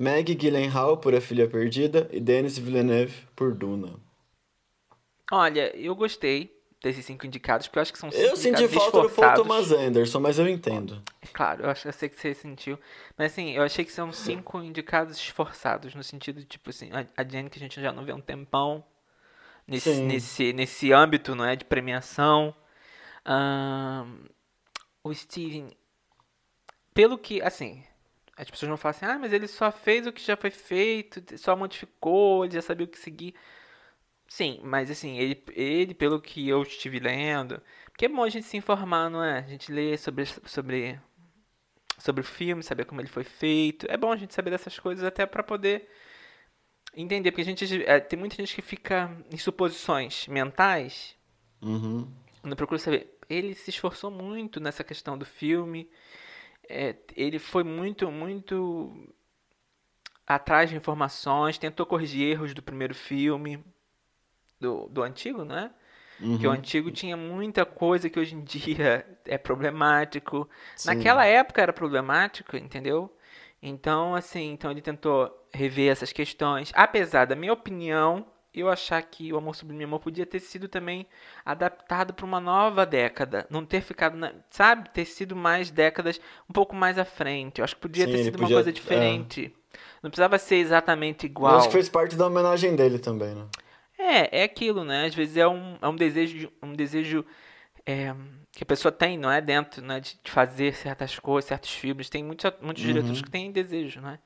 Maggie Gyllenhaal por A Filha Perdida e Denis Villeneuve por Duna. Olha, eu gostei desses cinco indicados, porque eu acho que são cinco Eu senti falta do Paul Thomas Anderson, mas eu entendo. Claro, eu, acho, eu sei que você sentiu. Mas assim, eu achei que são cinco indicados esforçados, no sentido de, tipo assim, a Jenny que a gente já não vê um tempão nesse, nesse, nesse âmbito, não é? De premiação. Um, o Steven, pelo que, assim, as pessoas vão falar assim, ah, mas ele só fez o que já foi feito, só modificou, ele já sabia o que seguir. Sim, mas assim, ele, ele, pelo que eu estive lendo, porque é bom a gente se informar, não é? A gente lê sobre, sobre, sobre o filme, saber como ele foi feito. É bom a gente saber dessas coisas até para poder entender, porque a gente é, tem muita gente que fica em suposições mentais. Uhum. Não procura saber. Ele se esforçou muito nessa questão do filme. É, ele foi muito, muito atrás de informações, tentou corrigir erros do primeiro filme do, do antigo, né? Uhum. Que o antigo tinha muita coisa que hoje em dia é problemático. Sim. Naquela época era problemático, entendeu? Então, assim, então ele tentou rever essas questões. Apesar da minha opinião, eu achar que o Amor Sublime Amor podia ter sido também adaptado para uma nova década. Não ter ficado, na, sabe? Ter sido mais décadas um pouco mais à frente. Eu acho que podia Sim, ter sido podia, uma coisa diferente. É... Não precisava ser exatamente igual. Eu acho que fez parte da homenagem dele também, né? É, é aquilo, né? Às vezes é um, é um desejo, um desejo é, que a pessoa tem, não é? Dentro né, de, de fazer certas coisas, certos filmes. Tem muitos, muitos uhum. diretores que têm desejo, né?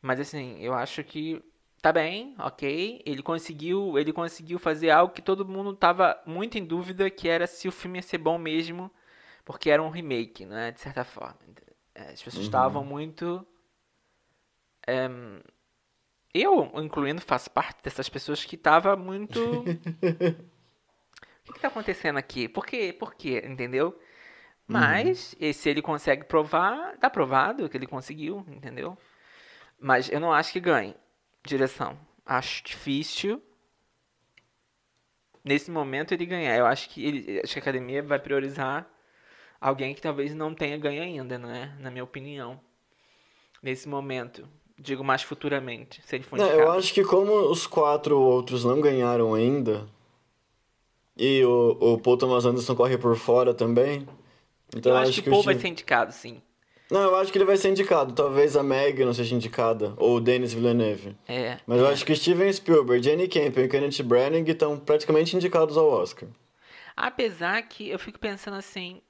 Mas assim, eu acho que tá bem, ok. Ele conseguiu, ele conseguiu fazer algo que todo mundo tava muito em dúvida, que era se o filme ia ser bom mesmo, porque era um remake, né? De certa forma. É, as pessoas uhum. estavam muito. É, eu, incluindo, faço parte dessas pessoas que tava muito. o que, que tá acontecendo aqui? Por quê? Por quê? Entendeu? Mas, uhum. se ele consegue provar, tá provado que ele conseguiu, entendeu? Mas eu não acho que ganhe direção. Acho difícil. Nesse momento ele ganhar. Eu acho que ele, acho que a academia vai priorizar alguém que talvez não tenha ganho ainda, não é? Na minha opinião. Nesse momento. Digo mais futuramente, se ele for não, Eu acho que como os quatro outros não ganharam ainda, e o, o Paul Thomas Anderson corre por fora também, então eu acho, acho que, que o Paul vai ser indicado, sim. Não, eu acho que ele vai ser indicado. Talvez a Meg não seja indicada, ou o Denis Villeneuve. É. Mas é. eu acho que Steven Spielberg, Jenny Campion e Kenneth Branagh estão praticamente indicados ao Oscar. Apesar que eu fico pensando assim,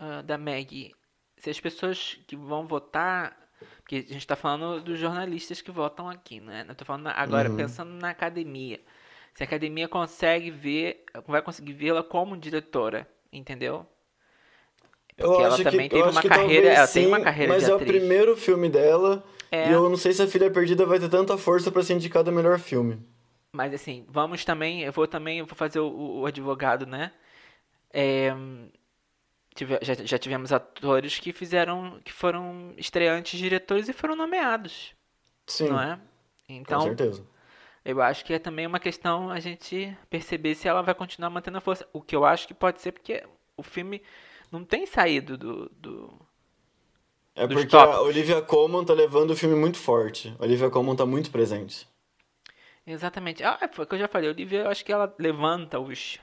uh, da Meg, se as pessoas que vão votar porque a gente está falando dos jornalistas que votam aqui, né? Eu tô falando agora uhum. pensando na academia. Se a academia consegue ver, vai conseguir vê-la como diretora, entendeu? Porque ela também que, teve uma carreira, ela sim, tem uma carreira mas é o primeiro filme dela. É. E eu não sei se a Filha Perdida vai ter tanta força para ser indicada melhor filme. Mas assim, vamos também, eu vou também, eu vou fazer o, o advogado, né? É, tive, já, já tivemos atores que fizeram, que foram estreantes diretores e foram nomeados. Sim. Não é? Então, com certeza. Eu acho que é também uma questão a gente perceber se ela vai continuar mantendo a força. O que eu acho que pode ser porque o filme não tem saído do. do é porque a Olivia Colman tá levando o filme muito forte. A Olivia Colman tá muito presente. Exatamente. Ah, foi o que eu já falei. A Olivia, eu acho que ela levanta os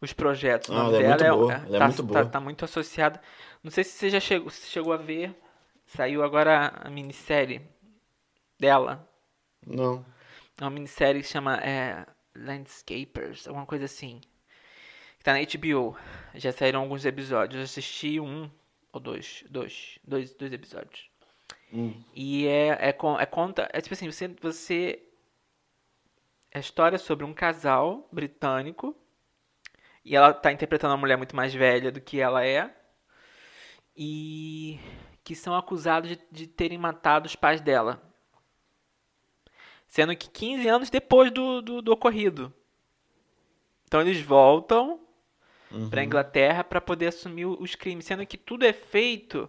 os projetos. Ah, ela é muito boa. É, ela é tá, muito boa. Tá, tá, muito associada. Não sei se você já chegou, se chegou a ver. Saiu agora a minissérie dela. Não. É uma minissérie que chama é, Landscapers, alguma coisa assim. Tá na HBO. Já saíram alguns episódios. Eu assisti um ou dois. Dois. Dois, dois episódios. Hum. E é, é, é conta. É tipo assim, você. você é a história sobre um casal britânico e ela tá interpretando uma mulher muito mais velha do que ela é. E que são acusados de, de terem matado os pais dela. Sendo que 15 anos depois do, do, do ocorrido. Então eles voltam uhum. para Inglaterra para poder assumir os crimes, sendo que tudo é feito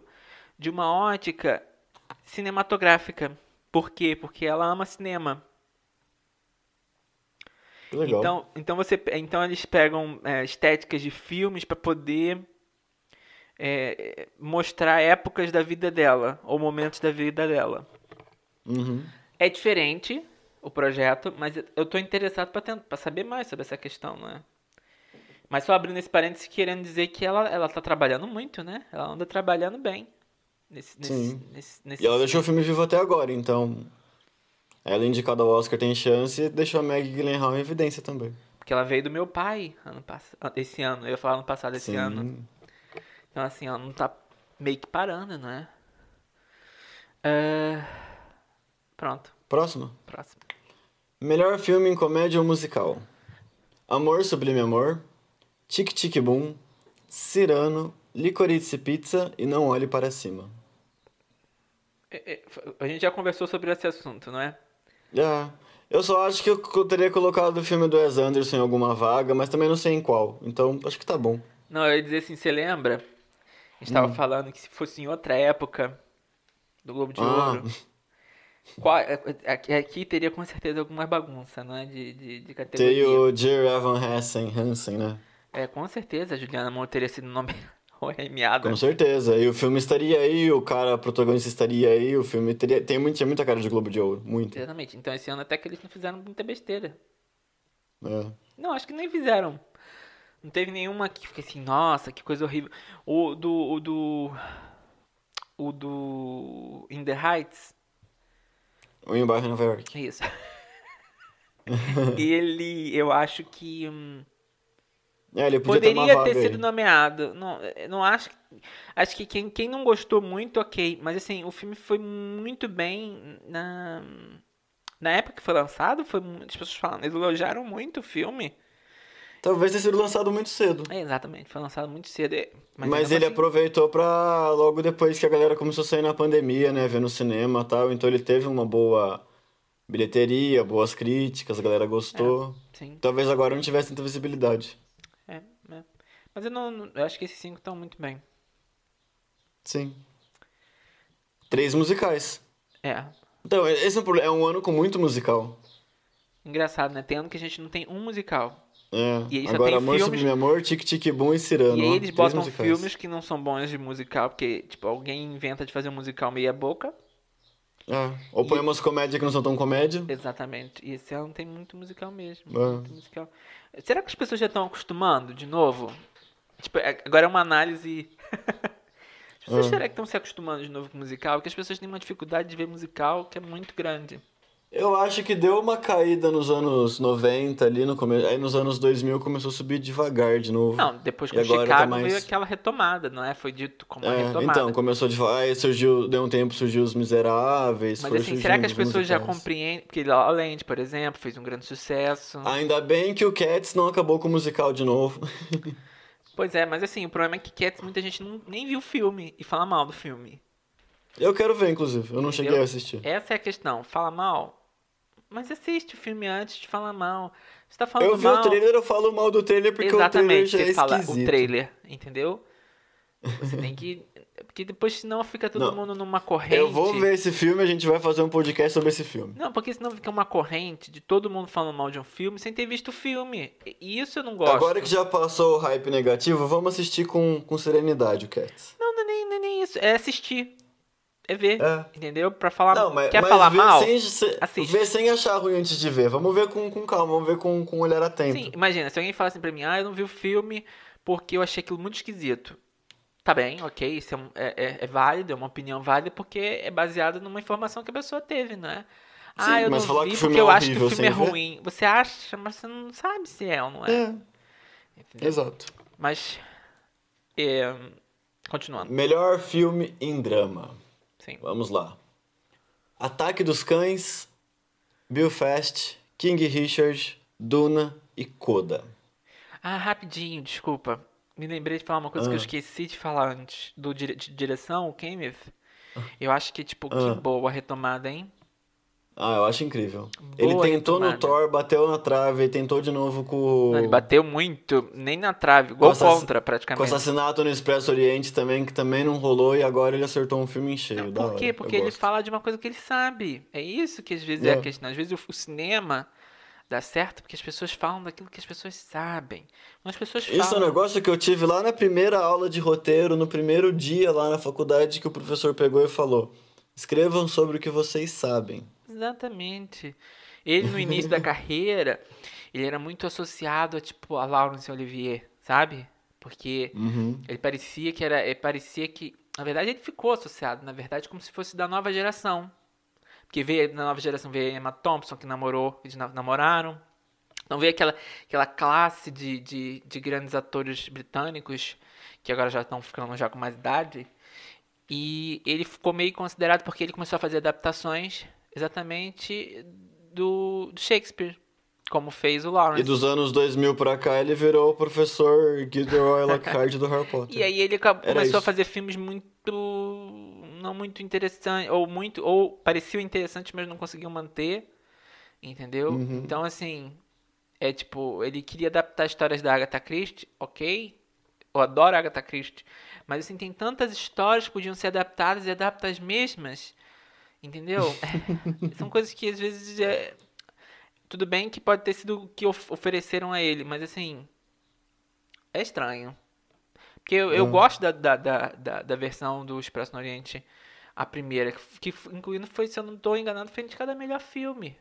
de uma ótica cinematográfica. Por quê? Porque ela ama cinema. Legal. Então, então, você, então eles pegam é, estéticas de filmes para poder é, mostrar épocas da vida dela ou momentos da vida dela. Uhum. É diferente o projeto, mas eu estou interessado para saber mais sobre essa questão, não é? Mas só abrindo esse parênteses, querendo dizer que ela, ela tá trabalhando muito, né? Ela anda trabalhando bem. Nesse, nesse, Sim. nesse, nesse... E ela deixou o filme vivo até agora, então. Ela indicada ao Oscar tem chance e deixou a Maggie Gyllenhaal em evidência também. Porque ela veio do meu pai ano pass... esse ano. Eu ia falar ano passado, esse Sim. ano. Então, assim, ela não tá meio que parando, não é? É, Pronto, Próximo. próximo. Melhor filme em comédia ou musical: Amor Sublime Amor, Tic Tic Boom, Cirano, Licorice Pizza e Não Olhe Para Cima. É, é, A gente já conversou sobre esse assunto, não é? É, eu só acho que eu teria colocado o filme do Wes Anderson em alguma vaga, mas também não sei em qual. Então acho que tá bom. Não, eu ia dizer assim, você lembra? A gente Hum. tava falando que se fosse em outra época do Globo de Ah. Ouro, qual- é- aqui, aqui teria com certeza alguma bagunça, não é? De, de, de categoria. Tem o Dear Evan Hansen, Hansen, né? É, com certeza a Juliana Moura teria sido nome nomeada. Com certeza. E o filme estaria aí, o cara protagonista estaria aí, o filme teria, tem muito, tinha muita cara de Globo de Ouro, muito. Exatamente. Então esse ano até que eles não fizeram muita besteira. É. Não, acho que nem fizeram. Não teve nenhuma que fiquei assim, nossa, que coisa horrível. O do. O do. O do. In the Heights. O Em Bairro Nova York. Isso. ele, eu acho que hum, É, ele podia ter poderia vaga ter sido nomeado. Não, eu não acho. que- Acho que quem, quem não gostou muito, ok. Mas assim, o filme foi muito bem na na época que foi lançado, foi as pessoas falam, eles elogiaram muito o filme. Talvez tenha sido lançado muito cedo. É, exatamente, foi lançado muito cedo. é, Mas, mesmo ele assim- aproveitou pra logo depois que a galera começou a sair na pandemia, né? Ver no cinema e tal. Então ele teve uma boa bilheteria, boas críticas, a galera gostou. Sim, Talvez agora não tivesse tanta visibilidade. Mas eu não, eu acho que esses cinco estão muito bem. Sim. Três musicais. É. Então, esse é um, problema- é um ano com muito musical. Engraçado, né? Tem ano que a gente não tem um musical. É. E Agora, Amor filmes- Sublime Amor, Tic Tic Boom e Cirano. E aí eles botam musicais. filmes que não são bons de musical, porque, tipo, alguém inventa de fazer um musical meia boca. É. Ou põe umas comédias que não são tão comédia. Exatamente. E esse ano tem muito musical mesmo. É. Muito musical. Será que as pessoas já estão acostumando de novo? Tipo, é- agora é uma análise. As pessoas É. será que estão se acostumando de novo com musical? Porque as pessoas têm uma dificuldade de ver musical que é muito grande. Eu acho que deu uma caída nos anos 90 ali no começo. Aí nos anos 2000 começou a subir devagar de novo. Não, depois E com agora Chicago tá mais- veio aquela retomada, não é? Foi dito como uma É, retomada. então, começou devagar, aí surgiu, deu um tempo, surgiu os Miseráveis, Mas assim, será que as pessoas já musicais. compreendem? Porque La Land, por exemplo, fez um grande sucesso. Ainda bem que o Cats não acabou com o musical de novo. Pois é, mas assim, o problema é que Cats, muita gente não, nem viu o filme e fala mal do filme. Eu quero ver, inclusive. Eu não cheguei Entendeu? a assistir. Essa é a questão. Fala mal? Mas assiste o filme antes de falar mal. Você tá falando Eu vi mal... o trailer, eu falo mal do trailer porque o trailer Exatamente, já é você fala esquisito. o trailer, entendeu? Você tem que... Porque depois senão fica todo Não. mundo numa corrente. Eu vou ver esse filme, a gente vai fazer um podcast sobre esse filme. Não, porque senão fica uma corrente de todo mundo falando mal de um filme sem ter visto o filme. E isso eu não gosto. Agora que já passou o hype negativo, vamos assistir com, com serenidade o Cats. Não, não é nem, não é nem isso. É assistir. É ver. É. Entendeu? Pra falar. Não, mas, Quer mas falar mal? Sem, se- Assiste. ver sem achar ruim antes de ver. Vamos ver com, com calma, vamos ver com, com um olhar atento. Sim, imagina, se alguém fala assim pra mim, ah, eu não vi o filme porque eu achei aquilo muito esquisito. Tá bem, ok, isso é, é, é- é válido, é uma opinião válida, porque é baseado numa informação que a pessoa teve, não é? Ah, Sim, eu não vi porque é eu acho que o filme é sem ver? ruim. Você acha, mas você não sabe se é ou não é. É, entendeu? exato. Mas, é, continuando, Melhor filme em drama. sim. Vamos lá. Ataque dos Cães, Belfast, King Richard, Duna e Coda. Ah, rapidinho, desculpa. Me lembrei de falar uma coisa que eu Ah. esqueci de falar antes. Do de direção, o Kenneth. Eu acho que, tipo, Ah. que boa a retomada, hein? Ah, eu acho incrível. ele Boa tentou no retomada. Thor, bateu na trave, e tentou de novo com, Não, ele bateu muito, nem na trave, gol assass- contra com praticamente. Assassinato no Expresso Oriente também, que também não rolou, e agora ele acertou um filme em cheio. da Por hora, quê? eu Porque ele gosto. fala de uma coisa que ele sabe. É isso que às vezes é, É. a questão. Às vezes o, o cinema dá certo porque as pessoas falam daquilo que as pessoas sabem. As pessoas falam. Isso é um negócio que eu tive lá na primeira aula de roteiro, no primeiro dia lá na faculdade, que o professor pegou e falou: escrevam sobre o que vocês sabem. Exatamente. Ele no início da carreira, ele era muito associado a tipo a Laurence Olivier, sabe? Porque Uhum. ele parecia que era. Ele parecia que. Na verdade, ele ficou associado, na verdade, como se fosse da nova geração. Porque veio na nova geração veio a Emma Thompson, que namorou, eles na- namoraram. Então veio aquela, aquela classe de, de, de grandes atores britânicos, que agora já estão ficando já com mais idade. E ele ficou meio considerado porque ele começou a fazer adaptações exatamente do, do Shakespeare, como fez o Lawrence. E dos anos 2000 pra cá, ele virou o professor Gilderoy Lockhart do Harry Potter. E aí ele começou a fazer filmes muito não muito interessantes ou muito ou pareciam interessantes, mas não conseguiam manter, entendeu? Uhum. Então assim, é tipo, ele queria adaptar histórias da Agatha Christie, OK? Eu adoro a Agatha Christie, mas assim tem tantas histórias que podiam ser adaptadas e adapta as mesmas. Entendeu? São coisas que às vezes é tudo bem que pode ter sido o que of- ofereceram a ele, mas assim, é estranho. Porque eu, eu Hum. gosto da, da, da, da, versão do Expresso no Oriente, a primeira, que, incluindo foi, se eu não estou enganado, foi indicada a melhor filme.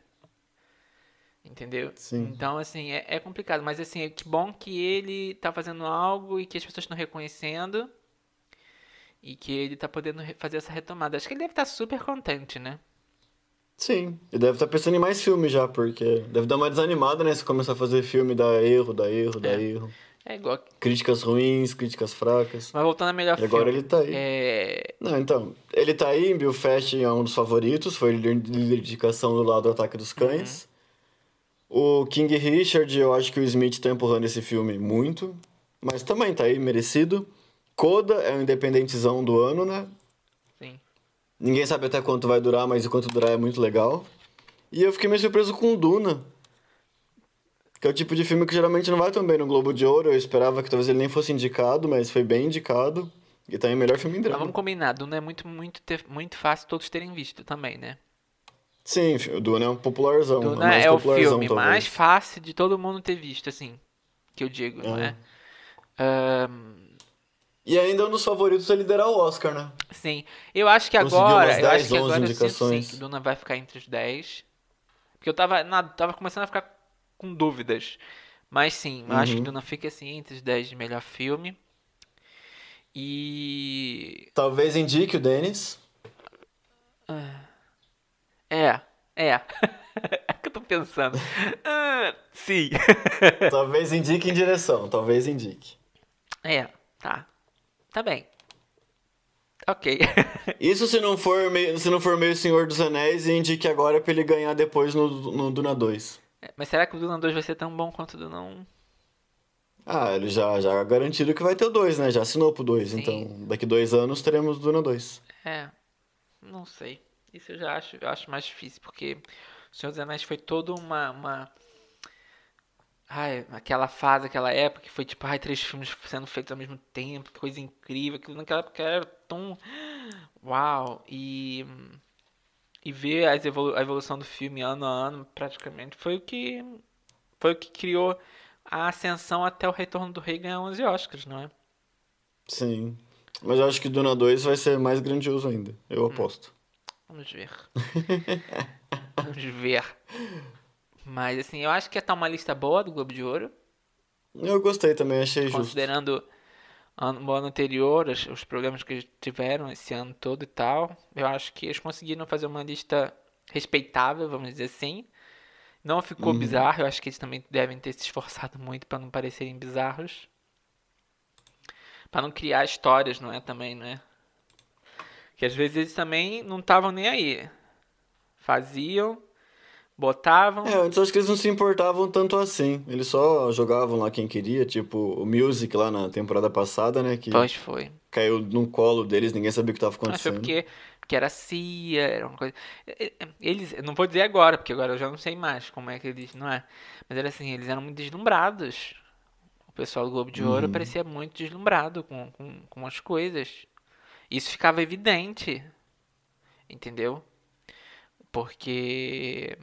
Entendeu? Sim. Então, assim, é, é complicado. Mas, assim, é que bom que ele tá fazendo algo e que as pessoas estão reconhecendo. E que ele tá podendo fazer essa retomada. Acho que ele deve estar super contente, né? Sim, e deve estar pensando em mais filmes já, porque deve dar uma desanimada, né? Se começar a fazer filme, dá erro, dá erro, dá É. erro. É igual. Críticas ruins, críticas fracas. Mas voltando a melhor E agora filme. ele tá aí. É, Não, então, ele tá aí, Belfast é um dos favoritos, foi líder de indicação do lado do Ataque dos Cães. O King Richard, eu acho que o Smith tá empurrando esse filme muito, mas também tá aí, merecido. Coda é o independentezão do ano, né? sim. Ninguém sabe até quanto vai durar, mas enquanto durar é muito legal. E eu fiquei meio surpreso com Duna. Que é o tipo de filme que geralmente não vai tão bem no Globo de Ouro. Eu esperava que talvez ele nem fosse indicado, mas foi bem indicado. E tá em melhor filme em Mas drama. vamos combinar. Duna é muito, muito, muito fácil todos terem visto também, né? Sim, o Duna é um popularzão. Duna mais é o filme talvez. mais fácil de todo mundo ter visto, assim. Que eu digo, não é? Ahn, E ainda um dos favoritos é liderar o Oscar, né? sim. Eu acho que Conseguiu agora. umas eu 10, acho que 11 agora eu sinto sim indicações. que Duna vai ficar entre os 10. Porque eu tava, na, tava começando a ficar com dúvidas. Mas sim, eu acho que Uhum. Duna fica assim entre os 10 de melhor filme. E. Talvez indique o Dennis. É, é. é o que eu tô pensando. Ah, sim. talvez indique em direção, talvez indique. É, tá. Tá bem. Ok. Isso se não for meio, se não for meio Senhor dos Anéis e indique agora pra ele ganhar depois no, no Duna 2. Mas será que o Duna 2 vai ser tão bom quanto o Duna 1? Ah, ele já, já garantido que vai ter o 2, né? Já assinou pro 2. Sim. Então, daqui dois anos teremos Duna 2. É, não sei. Isso eu já acho, eu acho mais difícil, porque O Senhor dos Anéis foi toda uma, uma... Ai, aquela fase, aquela época que foi tipo, ai, três filmes sendo feitos ao mesmo tempo, que coisa incrível, aquilo naquela época era tão... Uau! E... E ver evolu a evolução do filme ano a ano, praticamente, foi o que... Foi o que criou a ascensão até o Retorno do Rei ganhar 11 Oscars, não é? Sim. Mas eu acho que Duna 2 vai ser mais grandioso ainda. Eu Hum. aposto. Vamos ver. Vamos ver. Mas assim, eu acho que tá uma lista boa do Globo de Ouro, Eu gostei também, achei justo. considerando ano, o ano anterior, os, os programas que eles tiveram esse ano todo e tal. Eu acho que eles conseguiram fazer uma lista respeitável, vamos dizer assim. Não ficou Uhum. bizarro, eu acho que eles também devem ter se esforçado muito para não parecerem bizarros. Para não criar histórias, não é? Também, não é? Que às vezes eles também não estavam nem aí. Faziam, botavam. É, antes acho que eles não se importavam tanto assim. Eles só jogavam lá quem queria, tipo o Music lá na temporada passada, né? Que Pois foi. caiu no colo deles, ninguém sabia o que estava Mas foi acontecendo. porque, porque era CIA, era uma coisa. Eles, não vou dizer agora, porque agora eu já não sei mais como é que eles. Não é? Mas era assim, eles eram muito deslumbrados. O pessoal do Globo de Ouro Uhum. parecia muito deslumbrado com, com, com as coisas. Isso ficava evidente. Entendeu? Porque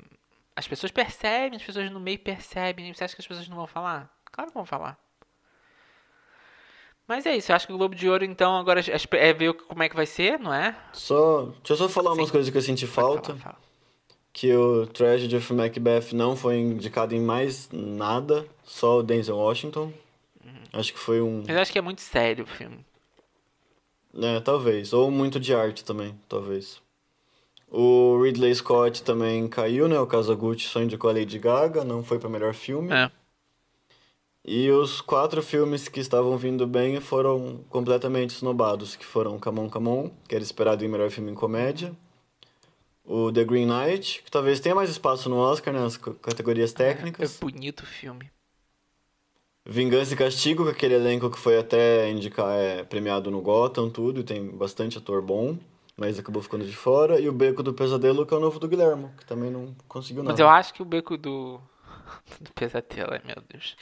as pessoas percebem, as pessoas no meio percebem. Você acha que as pessoas não vão falar? Claro que vão falar. Mas é isso, eu acho que o Globo de Ouro, então, agora é ver como é que vai ser, não é? Só, deixa eu só falar umas Sim. coisas que eu senti falta. falar, fala. Que o Tragedy of Macbeth não foi indicado em mais nada, só o Denzel Washington. Acho que foi um. Mas eu acho que é muito sério o filme. É, talvez. Ou muito de arte também, talvez. O Ridley Scott também caiu, né? O Kazaguchi só indicou a Lady Gaga, não foi para melhor filme. É. E os quatro filmes que estavam vindo bem foram completamente snobados, que foram Camon Camon, que era esperado em melhor filme em comédia. O The Green Knight, que talvez tenha mais espaço no Oscar, nas né, categorias técnicas. É bonito o filme. Vingança e Castigo, com aquele elenco que foi até indicar, é, premiado no Gotham, tudo, e tem bastante ator bom mas acabou ficando de fora. E o Beco do Pesadelo, que é o novo do Guilhermo, que também não conseguiu nada. Mas eu acho que o Beco do, do Pesadelo, meu Deus.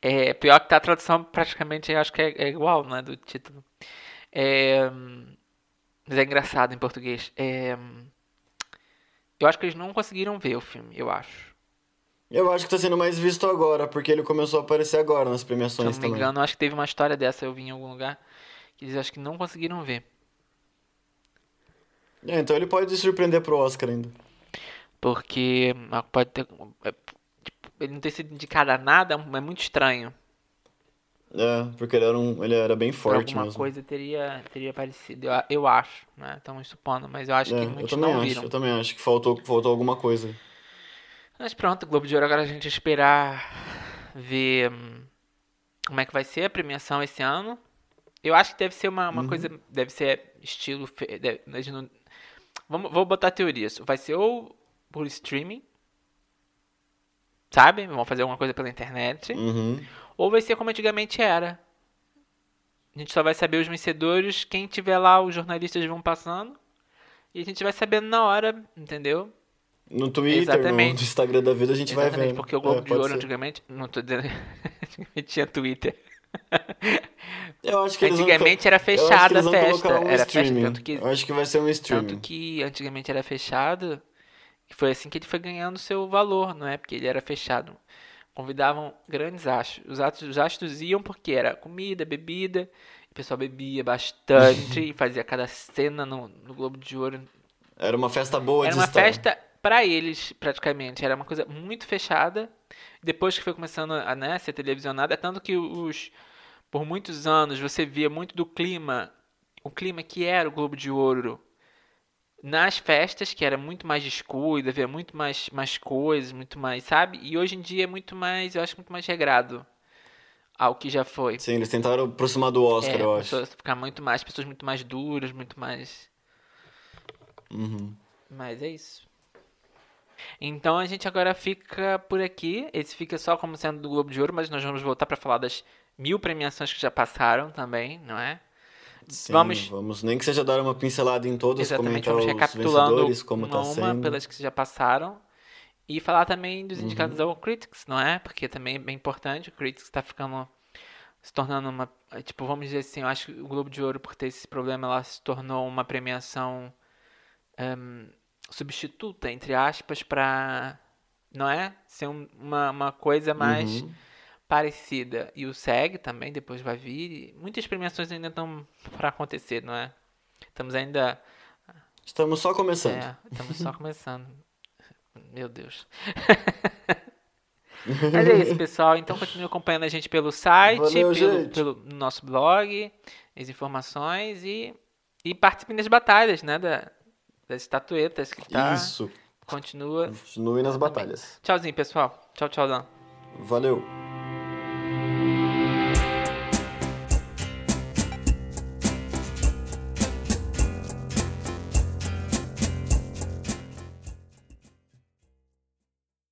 É pior que tá a tradução praticamente, acho que é, é igual, né, do título. É, mas é engraçado em português. É, eu acho que eles não conseguiram ver o filme, eu acho. Eu acho que tá sendo mais visto agora, porque ele começou a aparecer agora nas premiações também. Se não me também. engano, acho que teve uma história dessa, eu vi em algum lugar, que eles acho que não conseguiram ver. É, então ele pode surpreender pro Oscar ainda. Porque ah, pode ter. É, tipo, ele não ter sido indicado a nada é muito estranho. É, porque ele era, um, ele era bem forte alguma mesmo. coisa teria, teria aparecido, eu, eu acho, né? Estamos supondo, mas eu acho é, que muitos eu também não acho, viram. Eu também acho que faltou, faltou alguma coisa. Mas pronto, Globo de Ouro, agora a gente esperar ver hum, como é que vai ser a premiação esse ano. Eu acho que deve ser uma, uma uhum. coisa, deve ser estilo, deve, Vamos, vou botar teorias. Vai ser ou por streaming, sabe? Vão fazer alguma coisa pela internet. Uhum. Ou vai ser como antigamente era. A gente só vai saber os vencedores, quem tiver lá, os jornalistas vão passando. E a gente vai sabendo na hora, entendeu? No Twitter, Exatamente. no Instagram da vida a gente Exatamente, vai vendo. porque o Globo é, de Ouro ser. antigamente, não tô dizendo, antigamente tinha Twitter. Eu acho que antigamente era fechada a festa. Um era festa, tanto que, eu acho que vai ser um streaming. Tanto que antigamente era fechado, foi assim que ele foi ganhando seu valor, não é? Porque ele era fechado. Convidavam grandes astros. Os astros, os astros iam porque era comida, bebida, o pessoal bebia bastante e fazia cada cena no, no Globo de Ouro. Era uma festa boa Era de uma estar. festa para eles, praticamente. Era uma coisa muito fechada. Depois que foi começando a né, ser televisionada, é tanto que os por muitos anos você via muito do clima, o clima que era o Globo de Ouro nas festas, que era muito mais descuido, havia muito mais, mais coisas, muito mais, sabe? E hoje em dia é muito mais, eu acho muito mais regrado ao que já foi. Sim, eles tentaram aproximar do Oscar, é, eu acho. Ficar muito mais, pessoas muito mais duras, muito mais. Uhum. Mas é isso. Então a gente agora fica por aqui. Esse fica só como sendo do Globo de Ouro, mas nós vamos voltar para falar das mil premiações que já passaram também, não é? Sim, vamos, vamos nem que seja dar uma pincelada em todas, exatamente, comentar vamos recapitulando os como uma, tá sendo. uma pelas que já passaram e falar também dos Uhum. indicados ao Critics, não é? Porque também é bem importante, o Critics está ficando se tornando uma, tipo, vamos dizer assim, eu acho que o Globo de Ouro por ter esse problema, ela se tornou uma premiação um, substituta entre aspas para não é? Ser um, uma, uma coisa mais Uhum. parecida. E o SEG também depois vai vir. e Muitas premiações ainda estão para acontecer, não é? Estamos ainda. Estamos só começando. É, estamos só começando. Meu Deus. Mas é isso, pessoal. Então continue acompanhando a gente pelo site, Valeu, pelo, gente. pelo nosso blog, as informações e, e participem das batalhas, né? Da, das estatuetas que tá. Isso. Continua. Continue nas batalhas. Tchauzinho, pessoal. Tchau, tchau, Dan. Valeu.